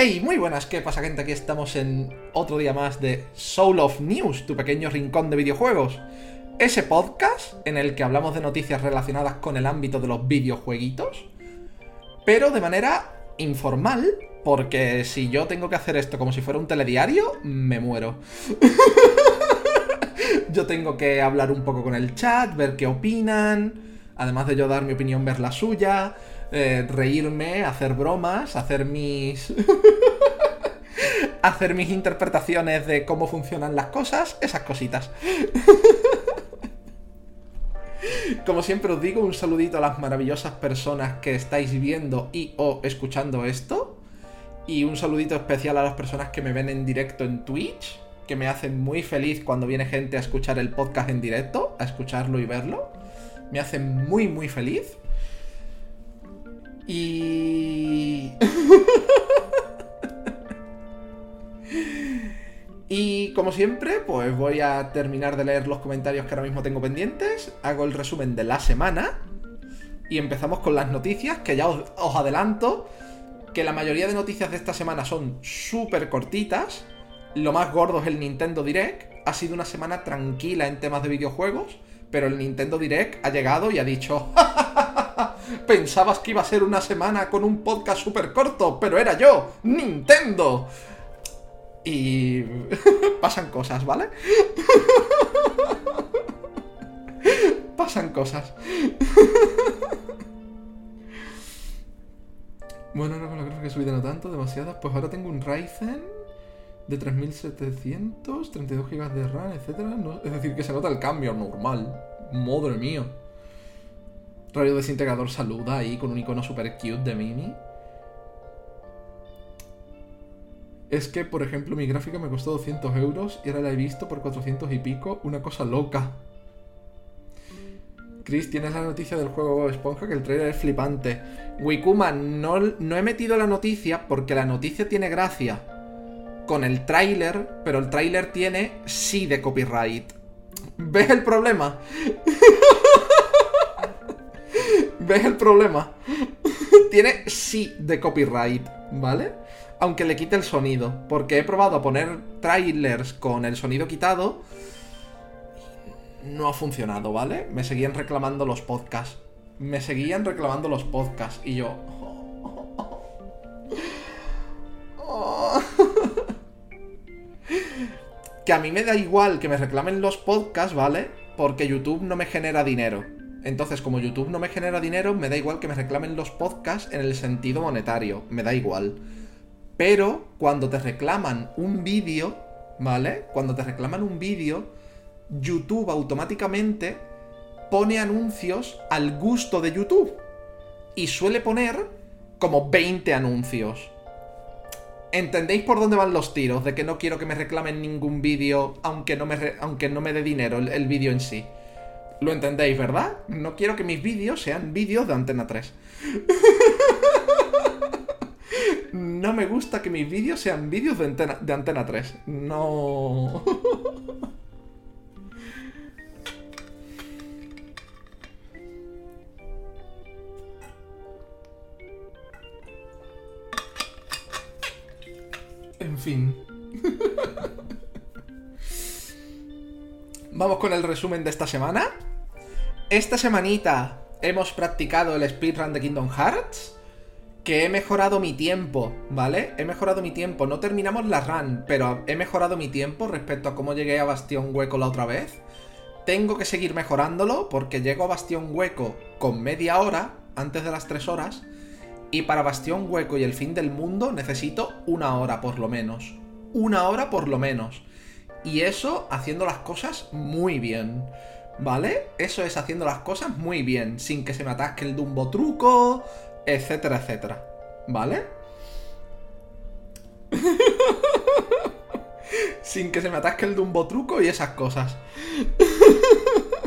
Hey, muy buenas, ¿qué pasa gente? Aquí estamos en otro día más de Soul of News, tu pequeño rincón de videojuegos. Ese podcast en el que hablamos de noticias relacionadas con el ámbito de los videojueguitos, pero de manera informal, porque si yo tengo que hacer esto como si fuera un telediario, me muero. yo tengo que hablar un poco con el chat, ver qué opinan, además de yo dar mi opinión, ver la suya, eh, reírme, hacer bromas, hacer mis... hacer mis interpretaciones de cómo funcionan las cosas, esas cositas. Como siempre os digo, un saludito a las maravillosas personas que estáis viendo y o escuchando esto. Y un saludito especial a las personas que me ven en directo en Twitch, que me hacen muy feliz cuando viene gente a escuchar el podcast en directo, a escucharlo y verlo. Me hacen muy, muy feliz. Y... y como siempre, pues voy a terminar de leer los comentarios que ahora mismo tengo pendientes, hago el resumen de la semana y empezamos con las noticias, que ya os, adelanto que la mayoría de noticias de esta semana son súper cortitas. Lo más gordo es el Nintendo Direct. Ha sido una semana tranquila en temas de videojuegos, pero el Nintendo Direct ha llegado y ha dicho... Pensabas que iba a ser una semana con un podcast súper corto, pero era yo, Nintendo. Y pasan cosas, ¿vale? pasan cosas. bueno, no, creo que he subido no tanto, demasiadas. Pues ahora tengo un Ryzen de 3700, 32 GB de RAM, etc. es decir, que se nota el cambio normal. Madre mía. Radio Desintegrador saluda ahí con un icono super cute de Mimi. Es que, por ejemplo, mi gráfica me costó 200 euros y ahora la he visto por 400 y pico. Una cosa loca. Chris, tienes la noticia del juego Esponja que el trailer es flipante. Wikuma, no, no he metido la noticia porque la noticia tiene gracia con el tráiler, pero el tráiler tiene sí de copyright. ¿Ves el problema? ¿Ves el problema? Tiene sí de copyright, ¿vale? Aunque le quite el sonido. Porque he probado a poner trailers con el sonido quitado. No ha funcionado, ¿vale? Me seguían reclamando los podcasts. Me seguían reclamando los podcasts. Y yo. Que a mí me da igual que me reclamen los podcasts, ¿vale? Porque YouTube no me genera dinero. Entonces, como YouTube no me genera dinero, me da igual que me reclamen los podcasts en el sentido monetario, me da igual. Pero cuando te reclaman un vídeo, ¿vale? Cuando te reclaman un vídeo, YouTube automáticamente pone anuncios al gusto de YouTube. Y suele poner como 20 anuncios. ¿Entendéis por dónde van los tiros? De que no quiero que me reclamen ningún vídeo, aunque, no me aunque no me dé dinero el, vídeo en sí. Lo entendéis, ¿verdad? No quiero que mis vídeos sean vídeos de Antena 3. no me gusta que mis vídeos sean vídeos de antena, de antena 3. No. en fin. Vamos con el resumen de esta semana. Esta semanita hemos practicado el speedrun de Kingdom Hearts. Que he mejorado mi tiempo, ¿vale? He mejorado mi tiempo. No terminamos la run, pero he mejorado mi tiempo respecto a cómo llegué a Bastión Hueco la otra vez. Tengo que seguir mejorándolo porque llego a Bastión Hueco con media hora, antes de las 3 horas. Y para Bastión Hueco y el fin del mundo necesito una hora por lo menos. Una hora por lo menos. Y eso haciendo las cosas muy bien. ¿Vale? Eso es haciendo las cosas muy bien, sin que se me atasque el Dumbo truco, etcétera, etcétera. ¿Vale? sin que se me atasque el Dumbo truco y esas cosas.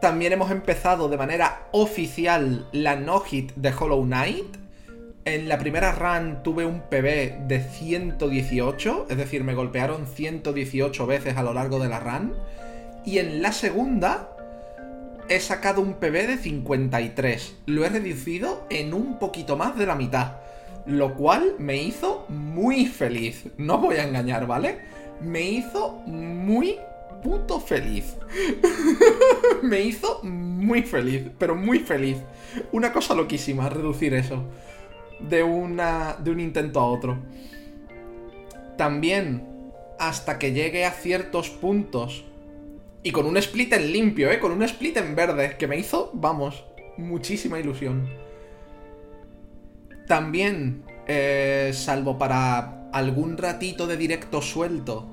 También hemos empezado de manera oficial la no-hit de Hollow Knight. En la primera run tuve un PB de 118, es decir, me golpearon 118 veces a lo largo de la run. Y en la segunda he sacado un PB de 53. Lo he reducido en un poquito más de la mitad. Lo cual me hizo muy feliz. No voy a engañar, ¿vale? Me hizo muy puto feliz. me hizo muy feliz, pero muy feliz. Una cosa loquísima, reducir eso. De, una, de un intento a otro. También, hasta que llegue a ciertos puntos. Y con un split en limpio, ¿eh? Con un split en verde, que me hizo, vamos, muchísima ilusión. También, eh, salvo para algún ratito de directo suelto,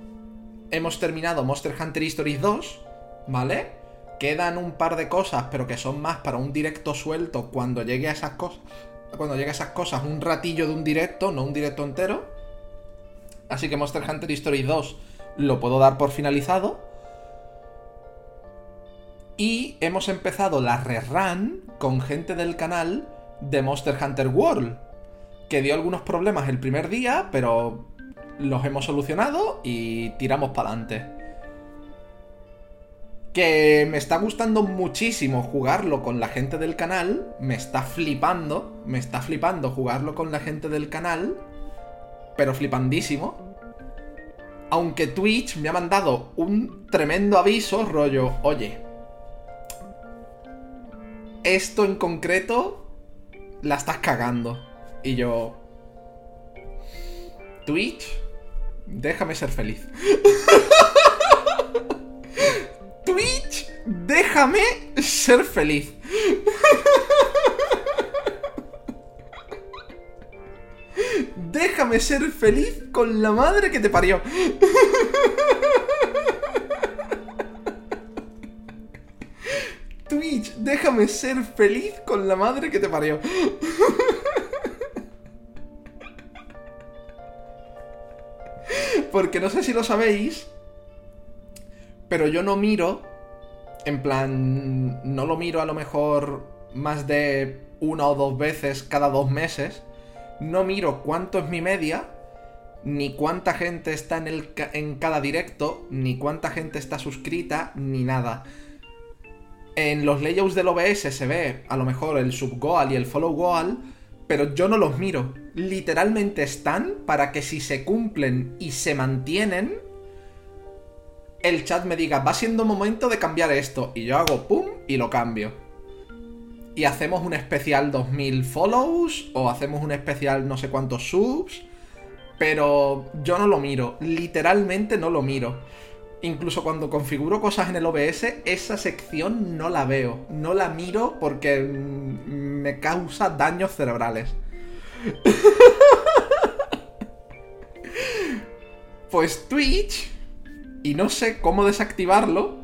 hemos terminado Monster Hunter Stories 2, ¿vale? Quedan un par de cosas, pero que son más para un directo suelto cuando llegue a esas cosas. Cuando llegue a esas cosas, un ratillo de un directo, no un directo entero. Así que Monster Hunter Stories 2 lo puedo dar por finalizado. Y hemos empezado la rerun con gente del canal de Monster Hunter World. Que dio algunos problemas el primer día, pero los hemos solucionado y tiramos para adelante. Que me está gustando muchísimo jugarlo con la gente del canal. Me está flipando. Me está flipando jugarlo con la gente del canal. Pero flipandísimo. Aunque Twitch me ha mandado un tremendo aviso, rollo, oye, esto en concreto la estás cagando. Y yo... Twitch, déjame ser feliz. Twitch, déjame ser feliz. Déjame ser feliz con la madre que te parió. Twitch, déjame ser feliz con la madre que te parió. Porque no sé si lo sabéis, pero yo no miro, en plan, no lo miro a lo mejor más de una o dos veces cada dos meses. No miro cuánto es mi media, ni cuánta gente está en, el, en cada directo, ni cuánta gente está suscrita, ni nada. En los layouts del OBS se ve a lo mejor el sub goal y el follow goal, pero yo no los miro. Literalmente están para que si se cumplen y se mantienen, el chat me diga, va siendo momento de cambiar esto. Y yo hago pum y lo cambio. Y hacemos un especial 2000 follows o hacemos un especial no sé cuántos subs. Pero yo no lo miro, literalmente no lo miro. Incluso cuando configuro cosas en el OBS, esa sección no la veo, no la miro porque me causa daños cerebrales. pues Twitch, y no sé cómo desactivarlo,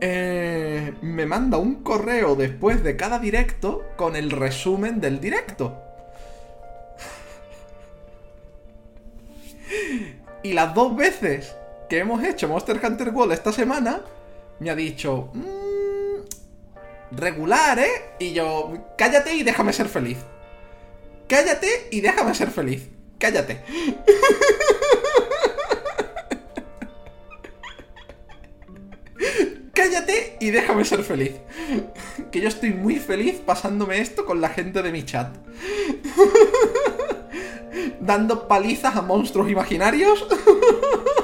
eh, me manda un correo después de cada directo con el resumen del directo. Y las dos veces que hemos hecho Monster Hunter World esta semana, me ha dicho, mmm, regular, ¿eh? Y yo, cállate y déjame ser feliz. Cállate y déjame ser feliz. Cállate. Cállate y déjame ser feliz. Que yo estoy muy feliz pasándome esto con la gente de mi chat. Dando palizas a monstruos imaginarios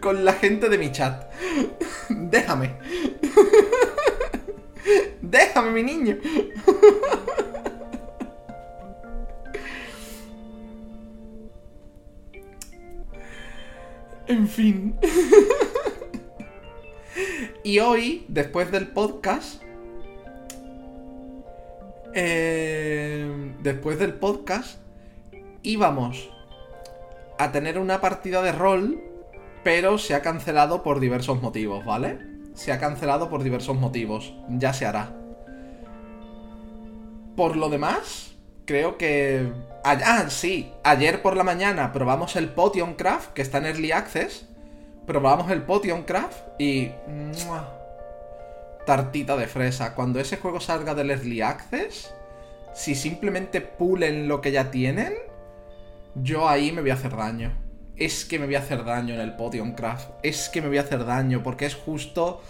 con la gente de mi chat. Déjame. Déjame, mi niño. En fin. Y hoy, después del podcast... Eh, después del podcast íbamos a tener una partida de rol pero se ha cancelado por diversos motivos, ¿vale? Se ha cancelado por diversos motivos, ya se hará. Por lo demás, creo que... Ah, sí, ayer por la mañana probamos el Potion Craft, que está en Early Access. Probamos el Potion Craft y... Tartita de fresa. Cuando ese juego salga del Early Access, si simplemente pulen lo que ya tienen, yo ahí me voy a hacer daño es que me voy a hacer daño en el Podium Craft. Es que me voy a hacer daño, porque es justo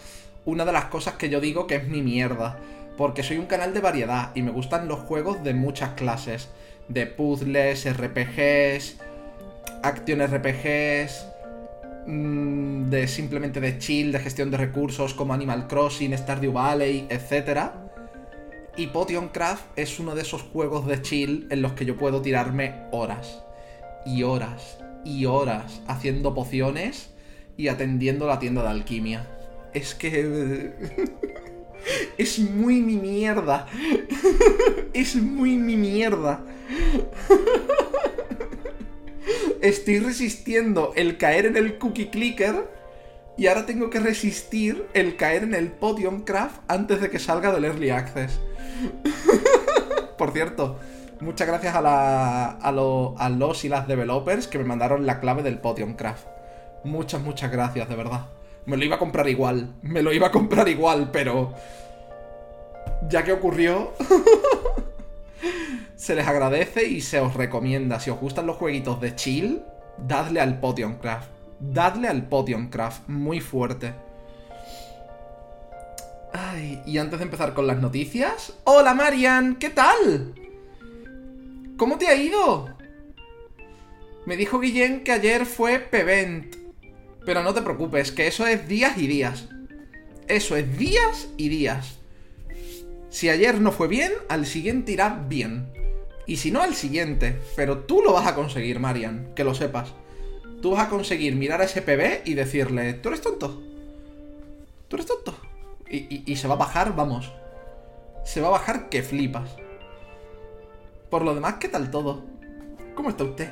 una de las cosas que yo digo que es mi mierda. Porque soy un canal de variedad y me gustan los juegos de muchas clases. De puzzles, RPGs, action RPGs, mm, de simplemente de chill, de gestión de recursos como Animal Crossing, Stardew Valley, etc. Y Potioncraft es uno de esos juegos de chill en los que yo puedo tirarme horas y horas y horas haciendo pociones y atendiendo la tienda de alquimia. Es que... es muy mi mierda. es muy mi mierda. Estoy resistiendo el caer en el cookie clicker y ahora tengo que resistir el caer en el Podium Craft antes de que salga del Early Access. Por cierto, muchas gracias a, la, a, los y las developers que me mandaron la clave del Podium Craft. Muchas, muchas gracias, de verdad. Me lo iba a comprar igual. Me lo iba a comprar igual, pero... Ya que ocurrió... se les agradece y se os recomienda. Si os gustan los jueguitos de chill, dadle al Potion Craft. Dadle al Potion Craft. Muy fuerte. Ay, y antes de empezar con las noticias... ¡Hola, Marian! ¿Qué tal? ¿Cómo te ha ido? Me dijo Guillén que ayer fue Pevent. Pero no te preocupes, que eso es días y días. Eso es días y días. Si ayer no fue bien, al siguiente irá bien. Y si no, al siguiente. Pero tú lo vas a conseguir, Marian, que lo sepas. Tú vas a conseguir mirar a ese PB y decirle, ¿tú eres tonto? ¿Tú eres tonto? Y, y se va a bajar, vamos. Se va a bajar que flipas. Por lo demás, ¿qué tal todo? ¿Cómo está usted?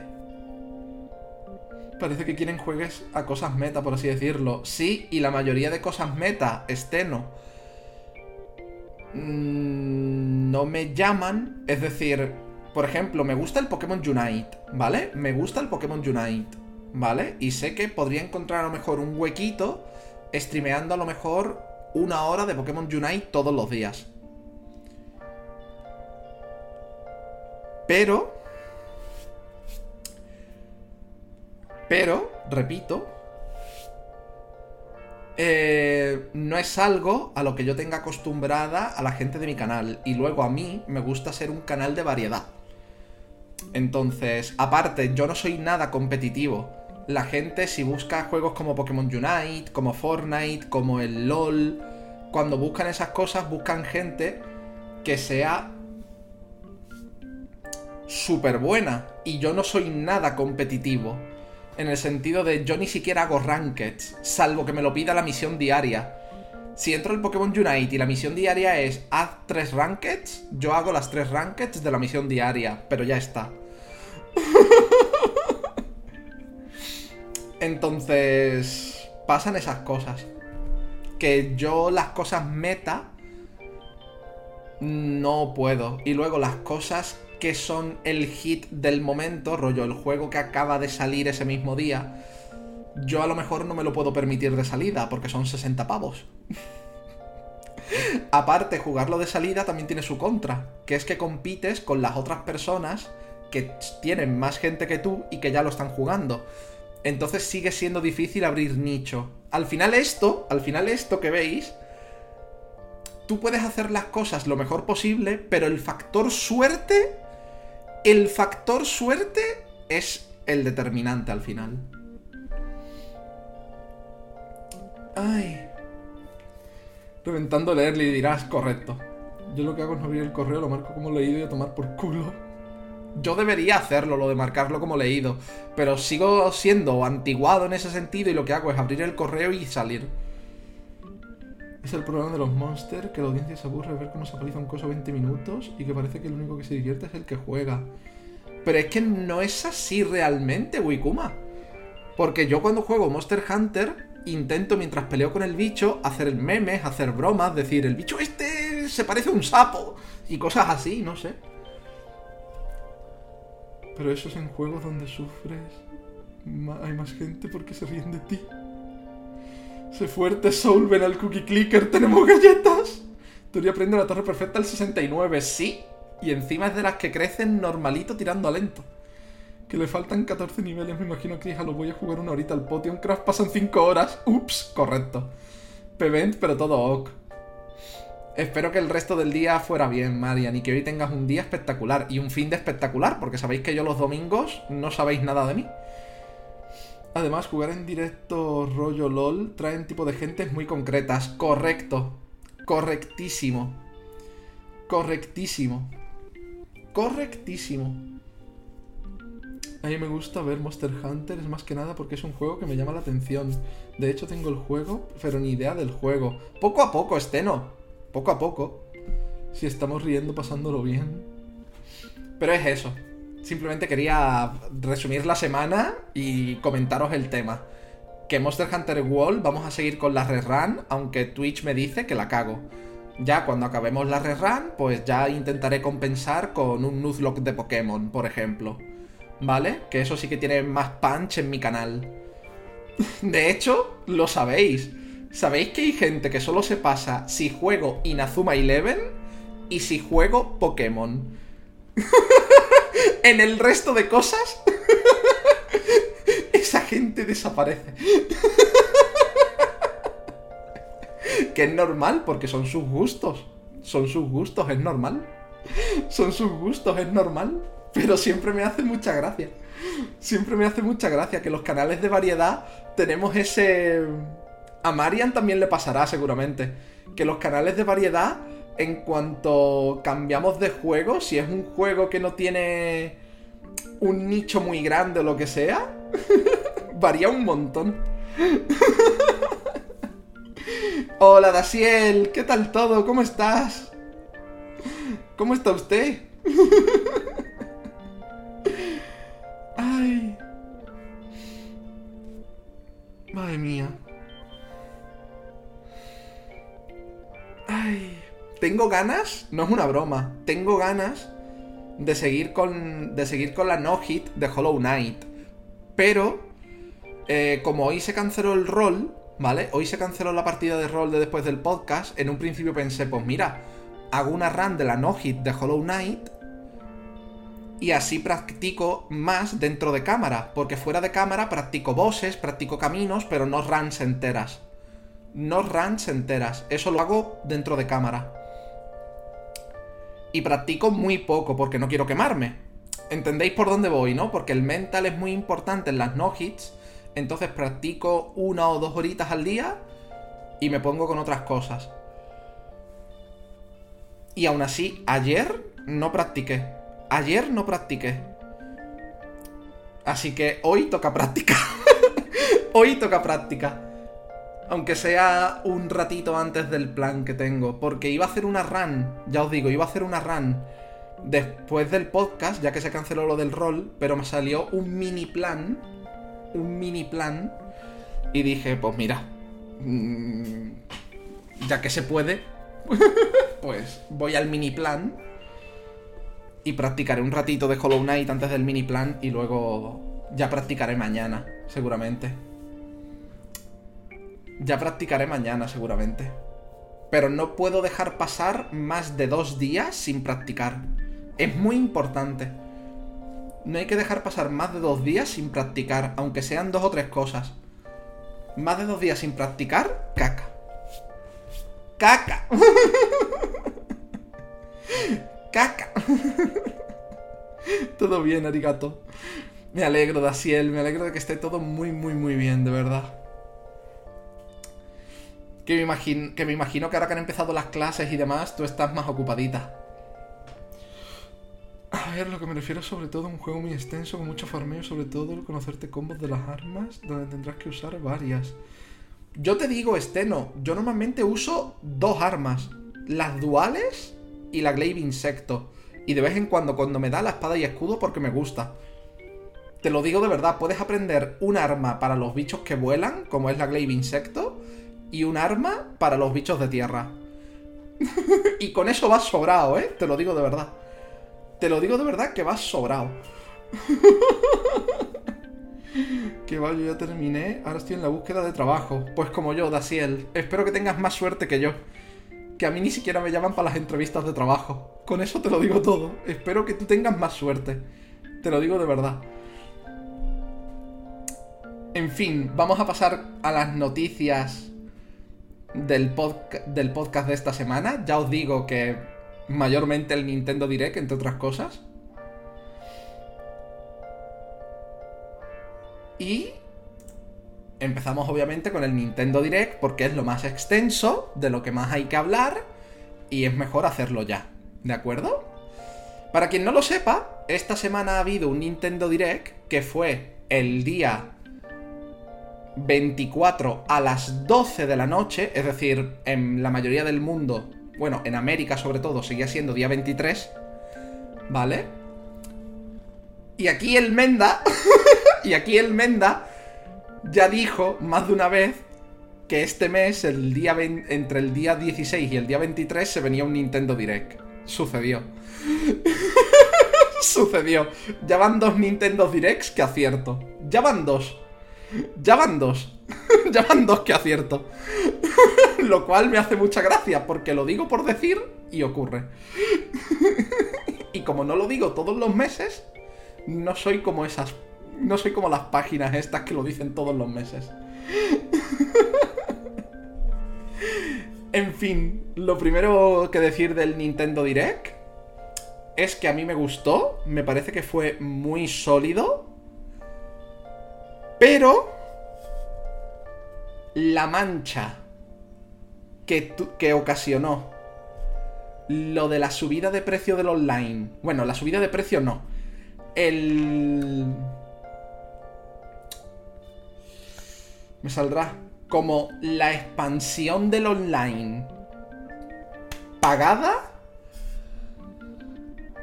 Parece que quieren juegues a cosas meta, por así decirlo. Sí, y la mayoría de cosas meta, esteno, mm, no me llaman. Es decir, por ejemplo, me gusta el Pokémon Unite, ¿vale? Me gusta el Pokémon Unite, ¿vale? Y sé que podría encontrar a lo mejor un huequito streameando a lo mejor una hora de Pokémon Unite todos los días. Pero Pero, repito, eh, no es algo a lo que yo tenga acostumbrada a la gente de mi canal. Y luego a mí me gusta ser un canal de variedad. Entonces, aparte, yo no soy nada competitivo. La gente si busca juegos como Pokémon Unite, como Fortnite, como el LOL, cuando buscan esas cosas buscan gente que sea súper buena. Y yo no soy nada competitivo en el sentido de yo ni siquiera hago rankeds, salvo que me lo pida la misión diaria. Si entro el Pokémon Unite y la misión diaria es haz tres rankeds, yo hago las tres rankeds de la misión diaria, pero ya está. Entonces, pasan esas cosas. Que yo las cosas meta no puedo. Y luego las cosas que son el hit del momento, rollo, el juego que acaba de salir ese mismo día, yo a lo mejor no me lo puedo permitir de salida, porque son 60 pavos. Aparte, jugarlo de salida también tiene su contra, que es que compites con las otras personas que tienen más gente que tú y que ya lo están jugando. Entonces sigue siendo difícil abrir nicho. Al final esto, al final esto que veis, tú puedes hacer las cosas lo mejor posible, pero el factor suerte el factor suerte es el determinante al final. Ay. Reventando leerle y dirás, correcto. Yo lo que hago es no abrir el correo, lo marco como leído y a tomar por culo. Yo debería hacerlo, lo de marcarlo como leído. Pero sigo siendo antiguado en ese sentido y lo que hago es abrir el correo y salir. Es el programa de los monsters, que la audiencia se aburre de ver cómo se aparece un coso 20 minutos y que parece que el único que se divierte es el que juega. Pero es que no es así realmente, Wikuma. Porque yo cuando juego Monster Hunter intento mientras peleo con el bicho hacer memes, hacer bromas, decir el bicho este se parece a un sapo y cosas así, no sé. Pero eso es en juegos donde sufres. Hay más gente porque se ríen de ti. Sé fuerte, Soul, ven al cookie clicker, tenemos galletas. Teoría aprende la torre perfecta al 69, sí. Y encima es de las que crecen normalito tirando a lento. Que le faltan 14 niveles, me imagino que hija, lo voy a jugar una horita al Potion Craft, pasan 5 horas. Ups, correcto. Pevent, pero todo ok. Espero que el resto del día fuera bien, Marian, y que hoy tengas un día espectacular y un fin de espectacular, porque sabéis que yo los domingos no sabéis nada de mí. Además, jugar en directo rollo LOL traen tipo de gentes muy concretas. Correcto. Correctísimo. Correctísimo. Correctísimo. A mí me gusta ver Monster Hunter, es más que nada porque es un juego que me llama la atención. De hecho, tengo el juego, pero ni idea del juego. Poco a poco, Esteno. Poco a poco. Si estamos riendo, pasándolo bien. Pero es eso. Simplemente quería resumir la semana y comentaros el tema. Que Monster Hunter World vamos a seguir con la rerun, aunque Twitch me dice que la cago. Ya cuando acabemos la rerun, pues ya intentaré compensar con un Nuzlocke de Pokémon, por ejemplo. ¿Vale? Que eso sí que tiene más punch en mi canal. De hecho, lo sabéis. ¿Sabéis que hay gente que solo se pasa si juego Inazuma Eleven y si juego Pokémon? en el resto de cosas, esa gente desaparece. que es normal, porque son sus gustos. Son sus gustos, es normal. Son sus gustos, es normal. Pero siempre me hace mucha gracia. Siempre me hace mucha gracia que los canales de variedad tenemos ese... A Marian también le pasará seguramente. Que los canales de variedad, en cuanto cambiamos de juego, si es un juego que no tiene un nicho muy grande o lo que sea, varía un montón. Hola Daciel, ¿qué tal todo? ¿Cómo estás? ¿Cómo está usted? Ay. Madre mía. Ay. Tengo ganas, no es una broma, tengo ganas de seguir con, de seguir con la no-hit de Hollow Knight. Pero, eh, como hoy se canceló el rol, ¿vale? Hoy se canceló la partida de rol de después del podcast. En un principio pensé, pues mira, hago una run de la no-hit de Hollow Knight y así practico más dentro de cámara, porque fuera de cámara practico bosses, practico caminos, pero no runs enteras. No runs enteras, eso lo hago dentro de cámara. Y practico muy poco porque no quiero quemarme. ¿Entendéis por dónde voy, no? Porque el mental es muy importante en las no-hits, entonces practico una o dos horitas al día y me pongo con otras cosas. Y aún así, ayer no practiqué. Ayer no practiqué. Así que hoy toca práctica. hoy toca práctica. Aunque sea un ratito antes del plan que tengo. Porque iba a hacer una run. Ya os digo, iba a hacer una run. Después del podcast, ya que se canceló lo del rol. Pero me salió un mini plan. Un mini plan. Y dije, pues mira. Mm, ya que se puede. pues voy al mini plan y practicaré un ratito de Hollow Knight antes del mini plan y luego ya practicaré mañana, seguramente. Ya practicaré mañana, seguramente. Pero no puedo dejar pasar más de dos días sin practicar. Es muy importante. No hay que dejar pasar más de dos días sin practicar, aunque sean dos o tres cosas. Más de dos días sin practicar, caca. Caca. caca. todo bien, arigato. Me alegro, Daciel, me alegro de que esté todo muy, muy, muy bien, de verdad. Que me, imagino, que me imagino que ahora que han empezado las clases y demás, tú estás más ocupadita. A ver, lo que me refiero sobre todo a un juego muy extenso, con mucho farmeo, sobre todo el conocerte combos de las armas, donde tendrás que usar varias. Yo te digo, Esteno, yo normalmente uso dos armas. Las duales y la Glaive Insecto. Y de vez en cuando, cuando me da la espada y escudo, porque me gusta. Te lo digo de verdad, puedes aprender un arma para los bichos que vuelan, como es la Glaive Insecto, y un arma para los bichos de tierra. y con eso vas sobrado, ¿eh? Te lo digo de verdad. Te lo digo de verdad que vas sobrado. que va, yo ya terminé. Ahora estoy en la búsqueda de trabajo. Pues como yo, Daciel. Espero que tengas más suerte que yo que a mí ni siquiera me llaman para las entrevistas de trabajo. Con eso te lo digo todo. Espero que tú tengas más suerte. Te lo digo de verdad. En fin, vamos a pasar a las noticias del, del podcast de esta semana. Ya os digo que mayormente el Nintendo Direct, entre otras cosas. Y empezamos obviamente con el Nintendo Direct porque es lo más extenso, de lo que más hay que hablar, y es mejor hacerlo ya. ¿De acuerdo? Para quien no lo sepa, esta semana ha habido un Nintendo Direct que fue el día 24 a las 12 de la noche, es decir, en la mayoría del mundo, bueno, en América sobre todo, seguía siendo día 23, ¿vale? Y aquí el Menda, y aquí el Menda ya dijo más de una vez que este mes, el día entre el día 16 y el día 23, se venía un Nintendo Direct. Sucedió. Sucedió. Ya van dos Nintendo Directs que acierto. Ya van dos. Ya van dos. ya van dos que acierto. lo cual me hace mucha gracia, porque lo digo por decir y ocurre. y como no lo digo todos los meses, no soy como esas no soy como las páginas estas que lo dicen todos los meses. en fin, lo primero que decir del Nintendo Direct es que a mí me gustó, me parece que fue muy sólido, pero la mancha que, que ocasionó lo de la subida de precio del online, bueno, la subida de precio no, el me saldrá como la expansión del online pagada.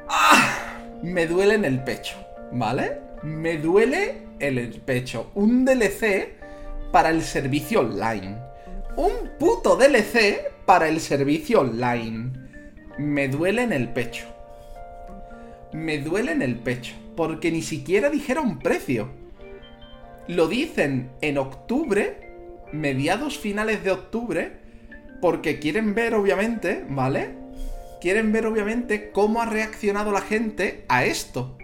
¡Ah! Me duele en el pecho, ¿vale? Me duele el pecho. Un DLC para el servicio online. Un puto DLC para el servicio online. Me duele en el pecho. Me duele en el pecho. Porque ni siquiera dijeron precio. Lo dicen en octubre, mediados finales de octubre, porque quieren ver obviamente, ¿vale? Quieren ver obviamente cómo ha reaccionado la gente a esto.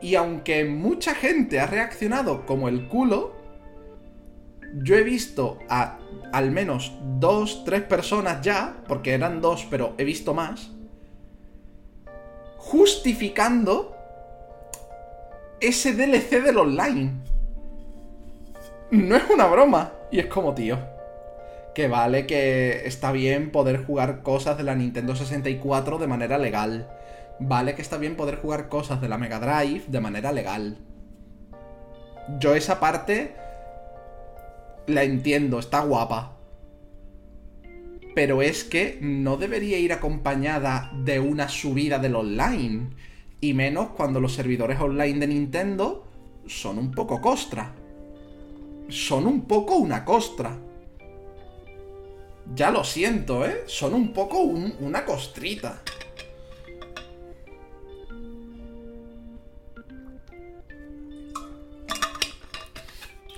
Y aunque mucha gente ha reaccionado como el culo, yo he visto a al menos dos, tres personas ya, porque eran dos, pero he visto más, justificando ese DLC del online. No es una broma. Y es como, tío. Que vale que está bien poder jugar cosas de la Nintendo 64 de manera legal. Vale que está bien poder jugar cosas de la Mega Drive de manera legal. Yo esa parte la entiendo, está guapa. Pero es que no debería ir acompañada de una subida del online. Y menos cuando los servidores online de Nintendo son un poco costra. Son un poco una costra. Ya lo siento, ¿eh? Son un poco una costrita.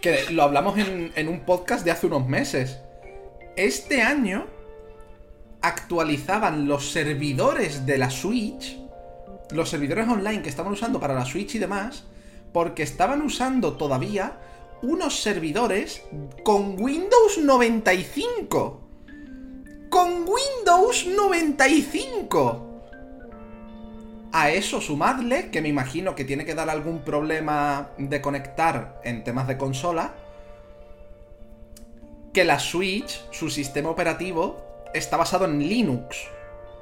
Que lo hablamos en, un podcast de hace unos meses. Este año actualizaban los servidores de la Switch los servidores online que estaban usando para la Switch y demás, porque estaban usando todavía unos servidores con Windows 95. Con Windows 95. A eso sumadle, que me imagino que tiene que dar algún problema de conectar en temas de consola, que la Switch, su sistema operativo, está basado en Linux.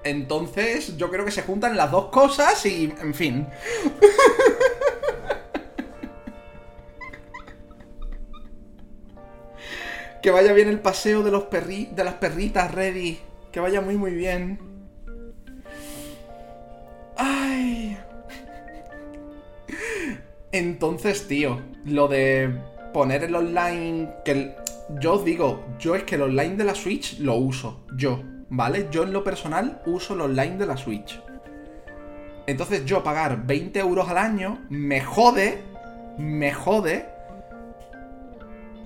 Entonces, yo creo que se juntan las dos cosas y, en fin. que vaya bien el paseo de, los de las perritas, Ready. Que vaya muy, muy bien. Ay. Entonces, tío, lo de poner el online. Que yo os digo, yo es que el online de la Switch lo uso. Yo. ¿vale? Yo en lo personal uso el online de la Switch. Entonces yo pagar 20 euros al año me jode, me jode,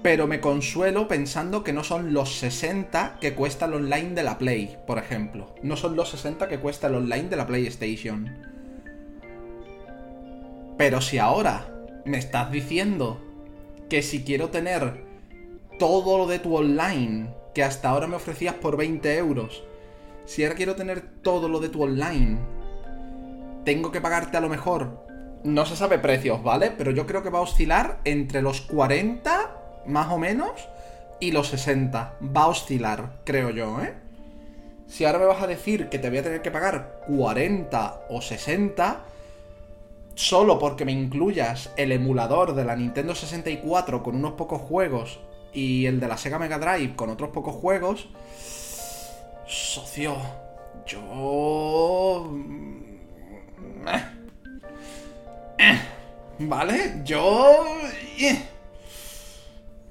pero me consuelo pensando que no son los 60 que cuesta el online de la Play, por ejemplo. No son los 60 que cuesta el online de la PlayStation. Pero si ahora me estás diciendo que si quiero tener todo lo de tu online, que hasta ahora me ofrecías por 20 euros, si ahora quiero tener todo lo de tu online, tengo que pagarte a lo mejor, no se sabe precios, ¿vale? Pero yo creo que va a oscilar entre los 40, más o menos, y los 60. Va a oscilar, creo yo, ¿eh? Si ahora me vas a decir que te voy a tener que pagar 40 o 60, solo porque me incluyas el emulador de la Nintendo 64 con unos pocos juegos y el de la Sega Mega Drive con otros pocos juegos, socio, yo... Eh, eh, ¿Vale? Yo... Eh,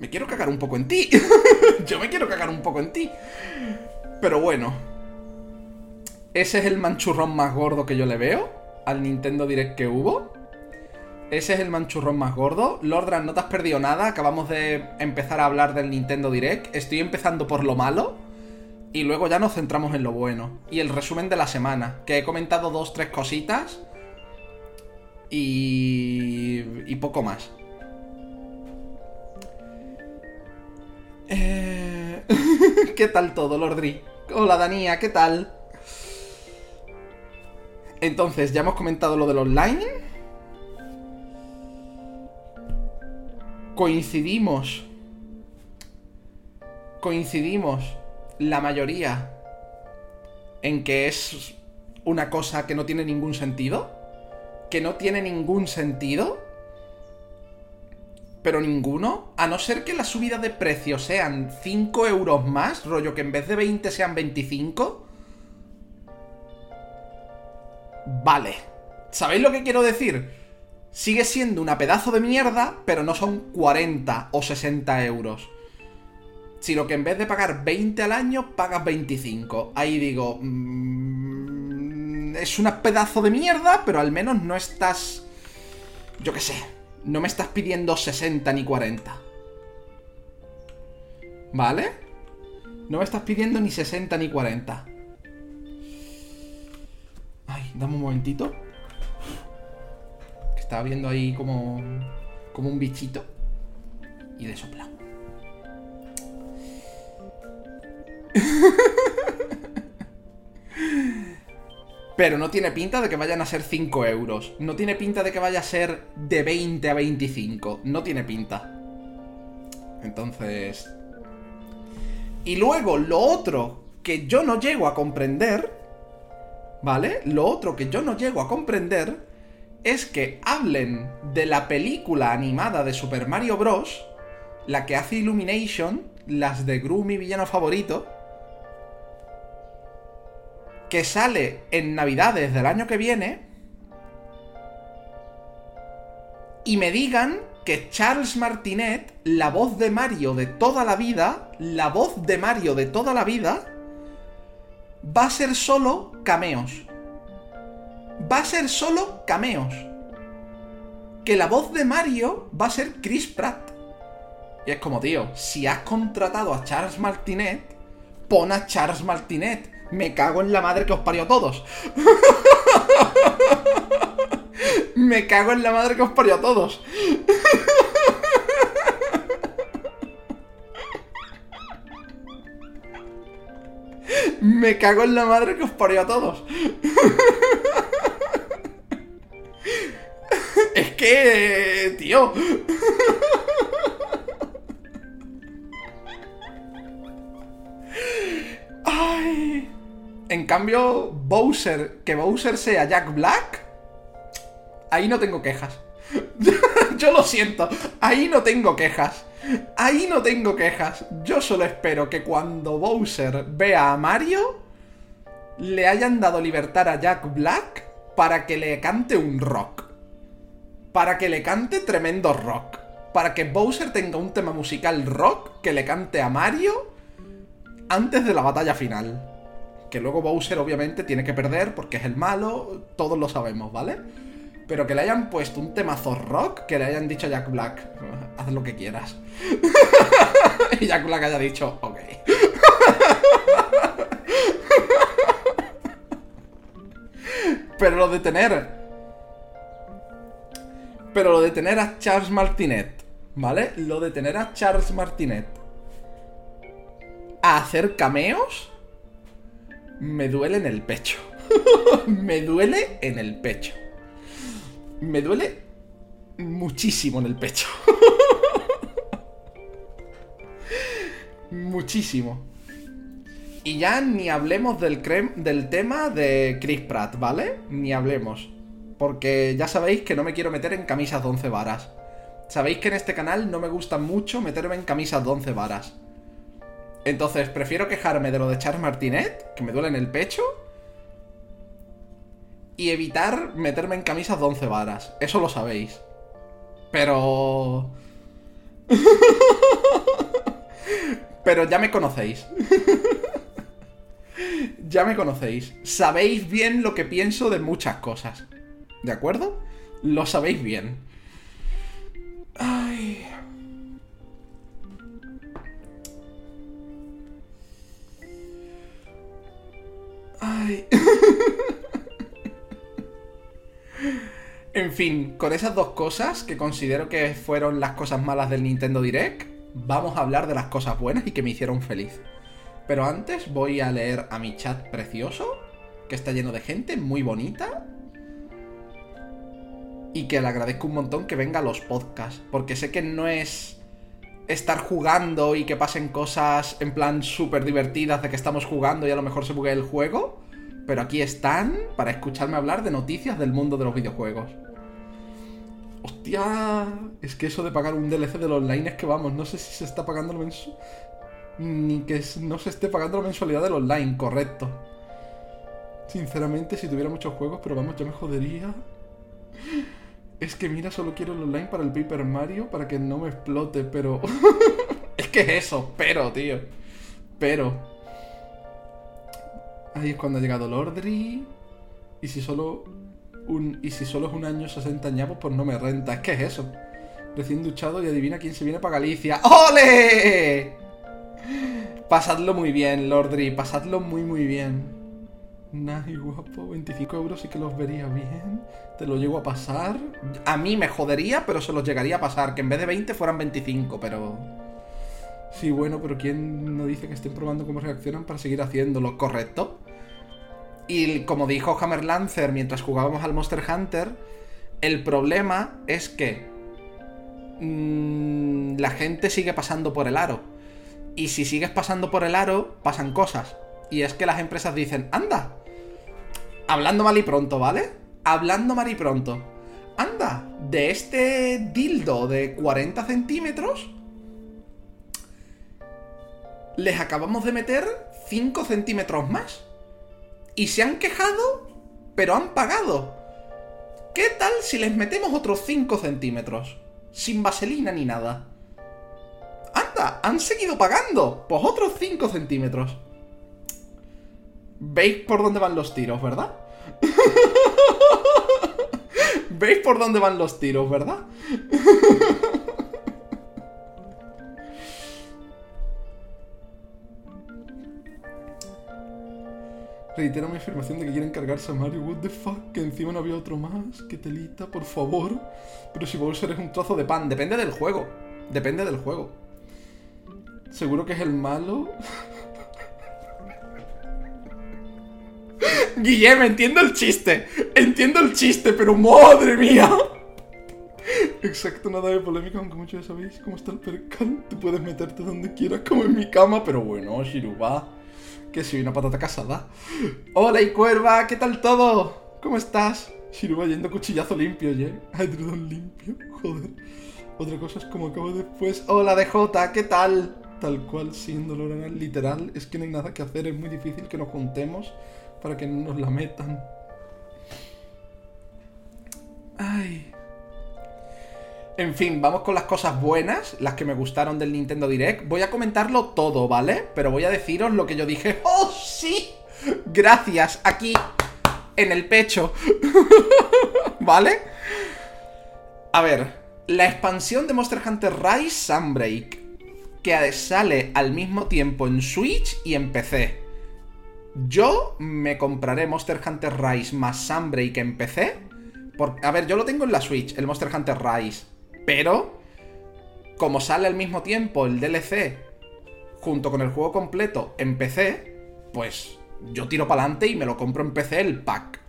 me quiero cagar un poco en ti. yo me quiero cagar un poco en ti. Pero bueno, ese es el manchurrón más gordo que yo le veo al Nintendo Direct que hubo. Ese es el manchurrón más gordo. Lordran, no te has perdido nada. Acabamos de empezar a hablar del Nintendo Direct. Estoy empezando por lo malo. Y luego ya nos centramos en lo bueno. Y el resumen de la semana. Que he comentado dos, tres cositas. Y. y poco más. Eh... ¿Qué tal todo, Lordri? Hola, Dania, ¿qué tal? Entonces, ya hemos comentado lo del online. Coincidimos. Coincidimos la mayoría en que es una cosa que no tiene ningún sentido. Que no tiene ningún sentido. Pero ninguno. A no ser que la subida de precio sean 5 euros más, rollo que en vez de 20 sean 25 Vale. ¿Sabéis lo que quiero decir? Sigue siendo una pedazo de mierda, pero no son 40 o 60 euros. Sino que en vez de pagar 20 al año, pagas 25. Ahí digo... Mm, es una pedazo de mierda, pero al menos no estás... Yo qué sé. No me estás pidiendo 60 ni 40. ¿Vale? No me estás pidiendo ni 60 ni 40. Dame un momentito. Que estaba viendo ahí como. como un bichito. Y de sopla. Pero no tiene pinta de que vayan a ser 5 euros. No tiene pinta de que vaya a ser de 20 a 25. No tiene pinta. Entonces... Y luego, lo otro que yo no llego a comprender ¿Vale? Lo otro que yo no llego a comprender es que hablen de la película animada de Super Mario Bros., la que hace Illumination, las de Gru, mi villano favorito, que sale en Navidades del año que viene, y me digan que Charles Martinet, la voz de Mario de toda la vida, la voz de Mario de toda la vida, va a ser solo cameos. Va a ser solo cameos. Que la voz de Mario va a ser Chris Pratt. Y es como, tío, si has contratado a Charles Martinet, pon a Charles Martinet. Me cago en la madre que os parió a todos. Me cago en la madre que os parió a todos. Me cago en la madre que os parió a todos. es que, tío. Ay. En cambio, Bowser, que Bowser sea Jack Black, ahí no tengo quejas. Yo lo siento, ahí no tengo quejas. Ahí no tengo quejas. Yo solo espero que cuando Bowser vea a Mario, le hayan dado libertad a Jack Black para que le cante un rock. Para que le cante tremendo rock. Para que Bowser tenga un tema musical rock que le cante a Mario antes de la batalla final. Que luego Bowser obviamente tiene que perder porque es el malo, todos lo sabemos, ¿vale? Pero que le hayan puesto un temazo rock, que le hayan dicho a Jack Black, haz lo que quieras. y Jack Black haya dicho, ok. Pero lo de tener. Pero lo de tener a Charles Martinet, ¿vale? Lo de tener a Charles Martinet a hacer cameos, me duele en el pecho. me duele en el pecho. Me duele muchísimo en el pecho. muchísimo. Y ya ni hablemos del, del tema de Chris Pratt, ¿vale? Ni hablemos. Porque ya sabéis que no me quiero meter en camisas de 11 varas. Sabéis que en este canal no me gusta mucho meterme en camisas de 11 varas. Entonces, prefiero quejarme de lo de Charles Martinet, que me duele en el pecho, y evitar meterme en camisas de 11 varas. Eso lo sabéis. Pero... Pero ya me conocéis. ya me conocéis. Sabéis bien lo que pienso de muchas cosas. ¿De acuerdo? Lo sabéis bien. Ay. Ay. en fin, con esas dos cosas, que considero que fueron las cosas malas del Nintendo Direct, vamos a hablar de las cosas buenas y que me hicieron feliz. Pero antes voy a leer a mi chat precioso, que está lleno de gente muy bonita. Y que le agradezco un montón que venga a los podcasts, porque sé que no es estar jugando y que pasen cosas en plan súper divertidas de que estamos jugando y a lo mejor se bugue el juego, pero aquí están para escucharme hablar de noticias del mundo de los videojuegos. Hostia, es que eso de pagar un DLC del online es que vamos, no sé si se está pagando el mensual ni que no se esté pagando la mensualidad del online, correcto. Sinceramente, si tuviera muchos juegos, pero vamos, ya me jodería. Es que mira, solo quiero el online para el Paper Mario para que no me explote, pero... es que es eso, pero, tío. Pero... Ahí es cuando ha llegado Lordry. Y si solo... Y si solo es un año 60 años, pues no me renta. Es que es eso. Recién duchado y adivina quién se viene para Galicia. ¡Ole! Pasadlo muy bien, Lordry, pasadlo muy muy bien. Nice, guapo, 25 euros sí que los vería bien. Te lo llego a pasar. A mí me jodería, pero se los llegaría a pasar. Que en vez de 20 fueran 25, pero... Sí, bueno, pero ¿quién no dice que estén probando cómo reaccionan para seguir haciéndolo? ¿Correcto? Y como dijo Hammer Lancer mientras jugábamos al Monster Hunter, el problema es que mmm, la gente sigue pasando por el aro. Y si sigues pasando por el aro, pasan cosas. Y es que las empresas dicen, anda, hablando mal y pronto, ¿vale? Hablando mal y pronto. Anda, de este dildo de 40 centímetros, les acabamos de meter 5 centímetros más. Y se han quejado, pero han pagado. ¿Qué tal si les metemos otros 5 centímetros? Sin vaselina ni nada han seguido pagando. Pues otros 5 centímetros. ¿Veis por dónde van los tiros, verdad? ¿Veis por dónde van los tiros, verdad? Reitero mi afirmación de que quieren cargarse a Mario. What the fuck? Que encima no había otro más. Que telita, por favor. Pero si Bowser es un trozo de pan. Depende del juego. Depende del juego. Seguro que es el malo. Guillem, entiendo el chiste. Entiendo el chiste, pero madre mía. Exacto, nada de polémica, aunque muchos ya sabéis cómo está el percal. Tú puedes meterte donde quieras, como en mi cama, pero bueno, Shiruba. Que soy una patata casada. Hola, y cuerva, ¿qué tal todo? ¿Cómo estás? Shiruba yendo cuchillazo limpio, ¿eh? Hydrodon limpio, joder. Otra cosa es como acabo después. Hola, DJ, ¿qué tal? tal cual, sin dolor literal, es que no hay nada que hacer, es muy difícil que nos juntemos para que no nos la metan. Ay. En fin, vamos con las cosas buenas, las que me gustaron del Nintendo Direct. Voy a comentarlo todo, ¿vale? Pero voy a deciros lo que yo dije. ¡Oh, sí! Gracias, aquí, en el pecho. ¿Vale? A ver, la expansión de Monster Hunter Rise Sunbreak que sale al mismo tiempo en Switch y en PC. Yo me compraré Monster Hunter Rise más Sunbreak en PC. a ver, yo lo tengo en la Switch, el Monster Hunter Rise. Pero, como sale al mismo tiempo el DLC junto con el juego completo en PC, pues yo tiro para adelante y me lo compro en PC el pack.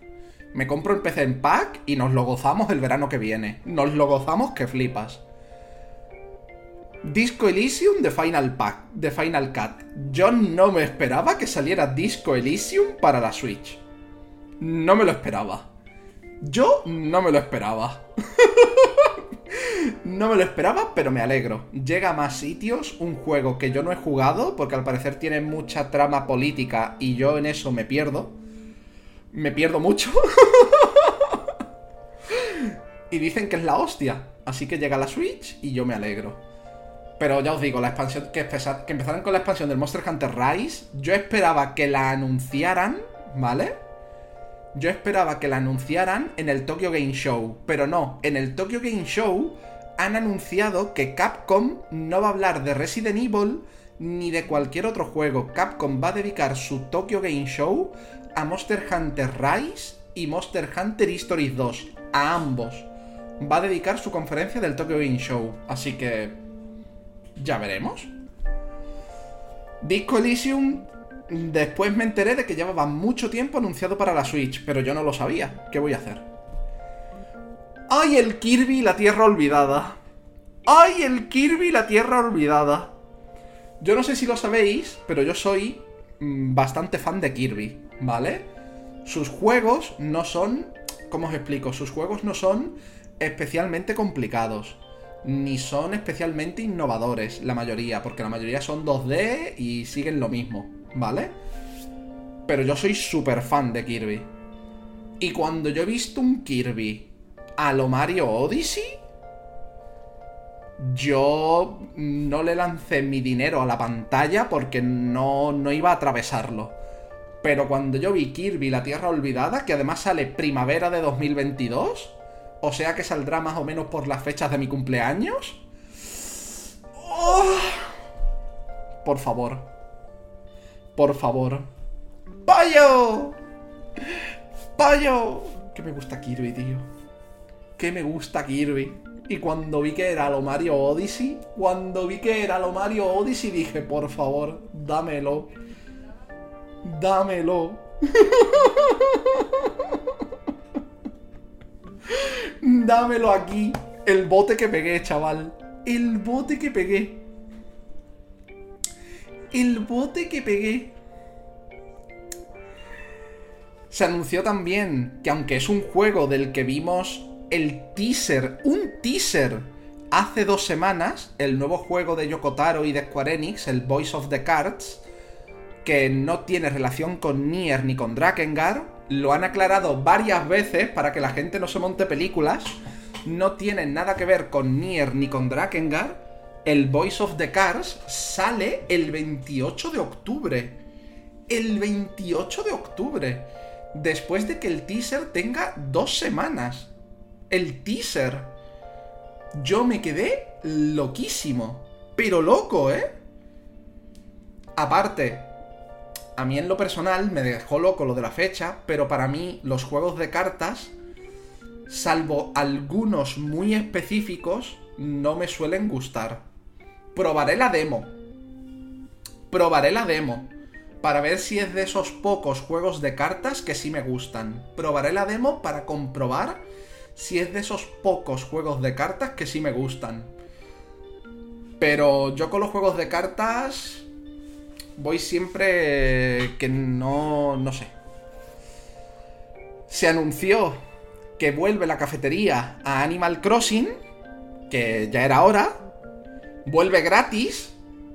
Me compro el PC en pack y nos lo gozamos el verano que viene. Nos lo gozamos que flipas. Disco Elysium de Final Pack, Final Cut. Yo no me esperaba que saliera Disco Elysium para la Switch. No me lo esperaba. Yo no me lo esperaba. no me lo esperaba, pero me alegro. Llega a más sitios un juego que yo no he jugado, porque al parecer tiene mucha trama política y yo en eso me pierdo. Me pierdo mucho. y dicen que es la hostia. Así que llega la Switch y yo me alegro. Pero ya os digo, la expansión que, que empezaran con la expansión del Monster Hunter Rise, yo esperaba que la anunciaran, ¿vale? Yo esperaba que la anunciaran en el Tokyo Game Show, pero no, en el Tokyo Game Show han anunciado que Capcom no va a hablar de Resident Evil ni de cualquier otro juego. Capcom va a dedicar su Tokyo Game Show a Monster Hunter Rise y Monster Hunter Stories 2, a ambos. Va a dedicar su conferencia del Tokyo Game Show, así que ya veremos. Disco Elysium, después me enteré de que llevaba mucho tiempo anunciado para la Switch, pero yo no lo sabía. ¿Qué voy a hacer? ¡Ay, el Kirby la Tierra Olvidada! ¡Ay, el Kirby la Tierra Olvidada! Yo no sé si lo sabéis, pero yo soy mm, bastante fan de Kirby, ¿vale? Sus juegos no son... ¿Cómo os explico? Sus juegos no son especialmente complicados ni son especialmente innovadores, la mayoría, porque la mayoría son 2D y siguen lo mismo, ¿vale? Pero yo soy súper fan de Kirby. Y cuando yo he visto un Kirby a lo Mario Odyssey, yo no le lancé mi dinero a la pantalla porque no, no iba a atravesarlo. Pero cuando yo vi Kirby, la Tierra Olvidada, que además sale primavera de 2022, o sea que saldrá más o menos por las fechas de mi cumpleaños. Oh. Por favor. Por favor. ¡Payo! ¡Payo! Que me gusta Kirby, tío. Que me gusta Kirby. Y cuando vi que era lo Mario Odyssey, cuando vi que era lo Mario Odyssey, dije, por favor, dámelo. Dámelo. Dámelo aquí. El bote que pegué, chaval. El bote que pegué. El bote que pegué. Se anunció también que aunque es un juego del que vimos el teaser, un teaser, hace dos semanas, el nuevo juego de Yokotaro y de Square Enix, el Voice of the Cards, que no tiene relación con Nier ni con Drakengard, lo han aclarado varias veces para que la gente no se monte películas. No tiene nada que ver con Nier ni con Drakengard. El Voice of the Cars sale el 28 de octubre. El 28 de octubre. Después de que el teaser tenga dos semanas. El teaser. Yo me quedé loquísimo. Pero loco, ¿eh? Aparte, a mí en lo personal me dejó loco lo de la fecha, pero para mí los juegos de cartas, salvo algunos muy específicos, no me suelen gustar. Probaré la demo. Probaré la demo. Para ver si es de esos pocos juegos de cartas que sí me gustan. Probaré la demo para comprobar si es de esos pocos juegos de cartas que sí me gustan. Pero yo con los juegos de cartas voy siempre que no, no sé. Se anunció que vuelve la cafetería a Animal Crossing, que ya era hora. Vuelve gratis,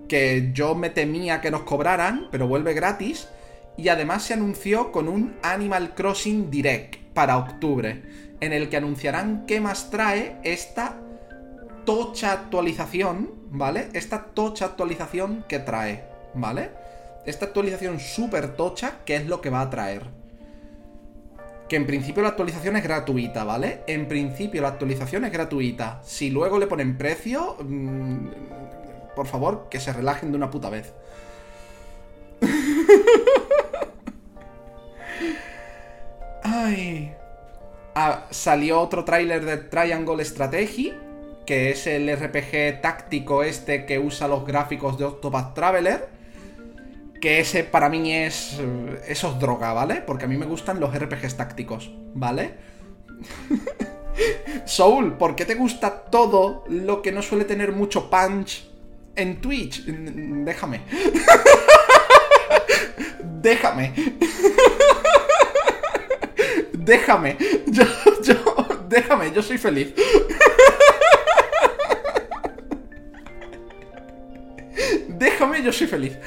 que yo me temía que nos cobraran, pero vuelve gratis. Y además se anunció con un Animal Crossing Direct para octubre, en el que anunciarán qué más trae esta tocha actualización, ¿vale? Esta tocha actualización que trae. ¿Vale? Esta actualización súper tocha, ¿qué es lo que va a traer? Que en principio la actualización es gratuita, ¿vale? En principio la actualización es gratuita. Si luego le ponen precio, mmm, por favor, que se relajen de una puta vez. Ay. Ah, salió otro tráiler de Triangle Strategy, que es el RPG táctico este que usa los gráficos de Octopath Traveler. Que ese para mí es. Eso es droga, ¿vale? Porque a mí me gustan los RPGs tácticos, ¿vale? Soul, ¿por qué te gusta todo lo que no suele tener mucho punch en Twitch? Déjame. Déjame. Déjame. Yo, yo, déjame, yo soy feliz. Déjame, yo soy feliz.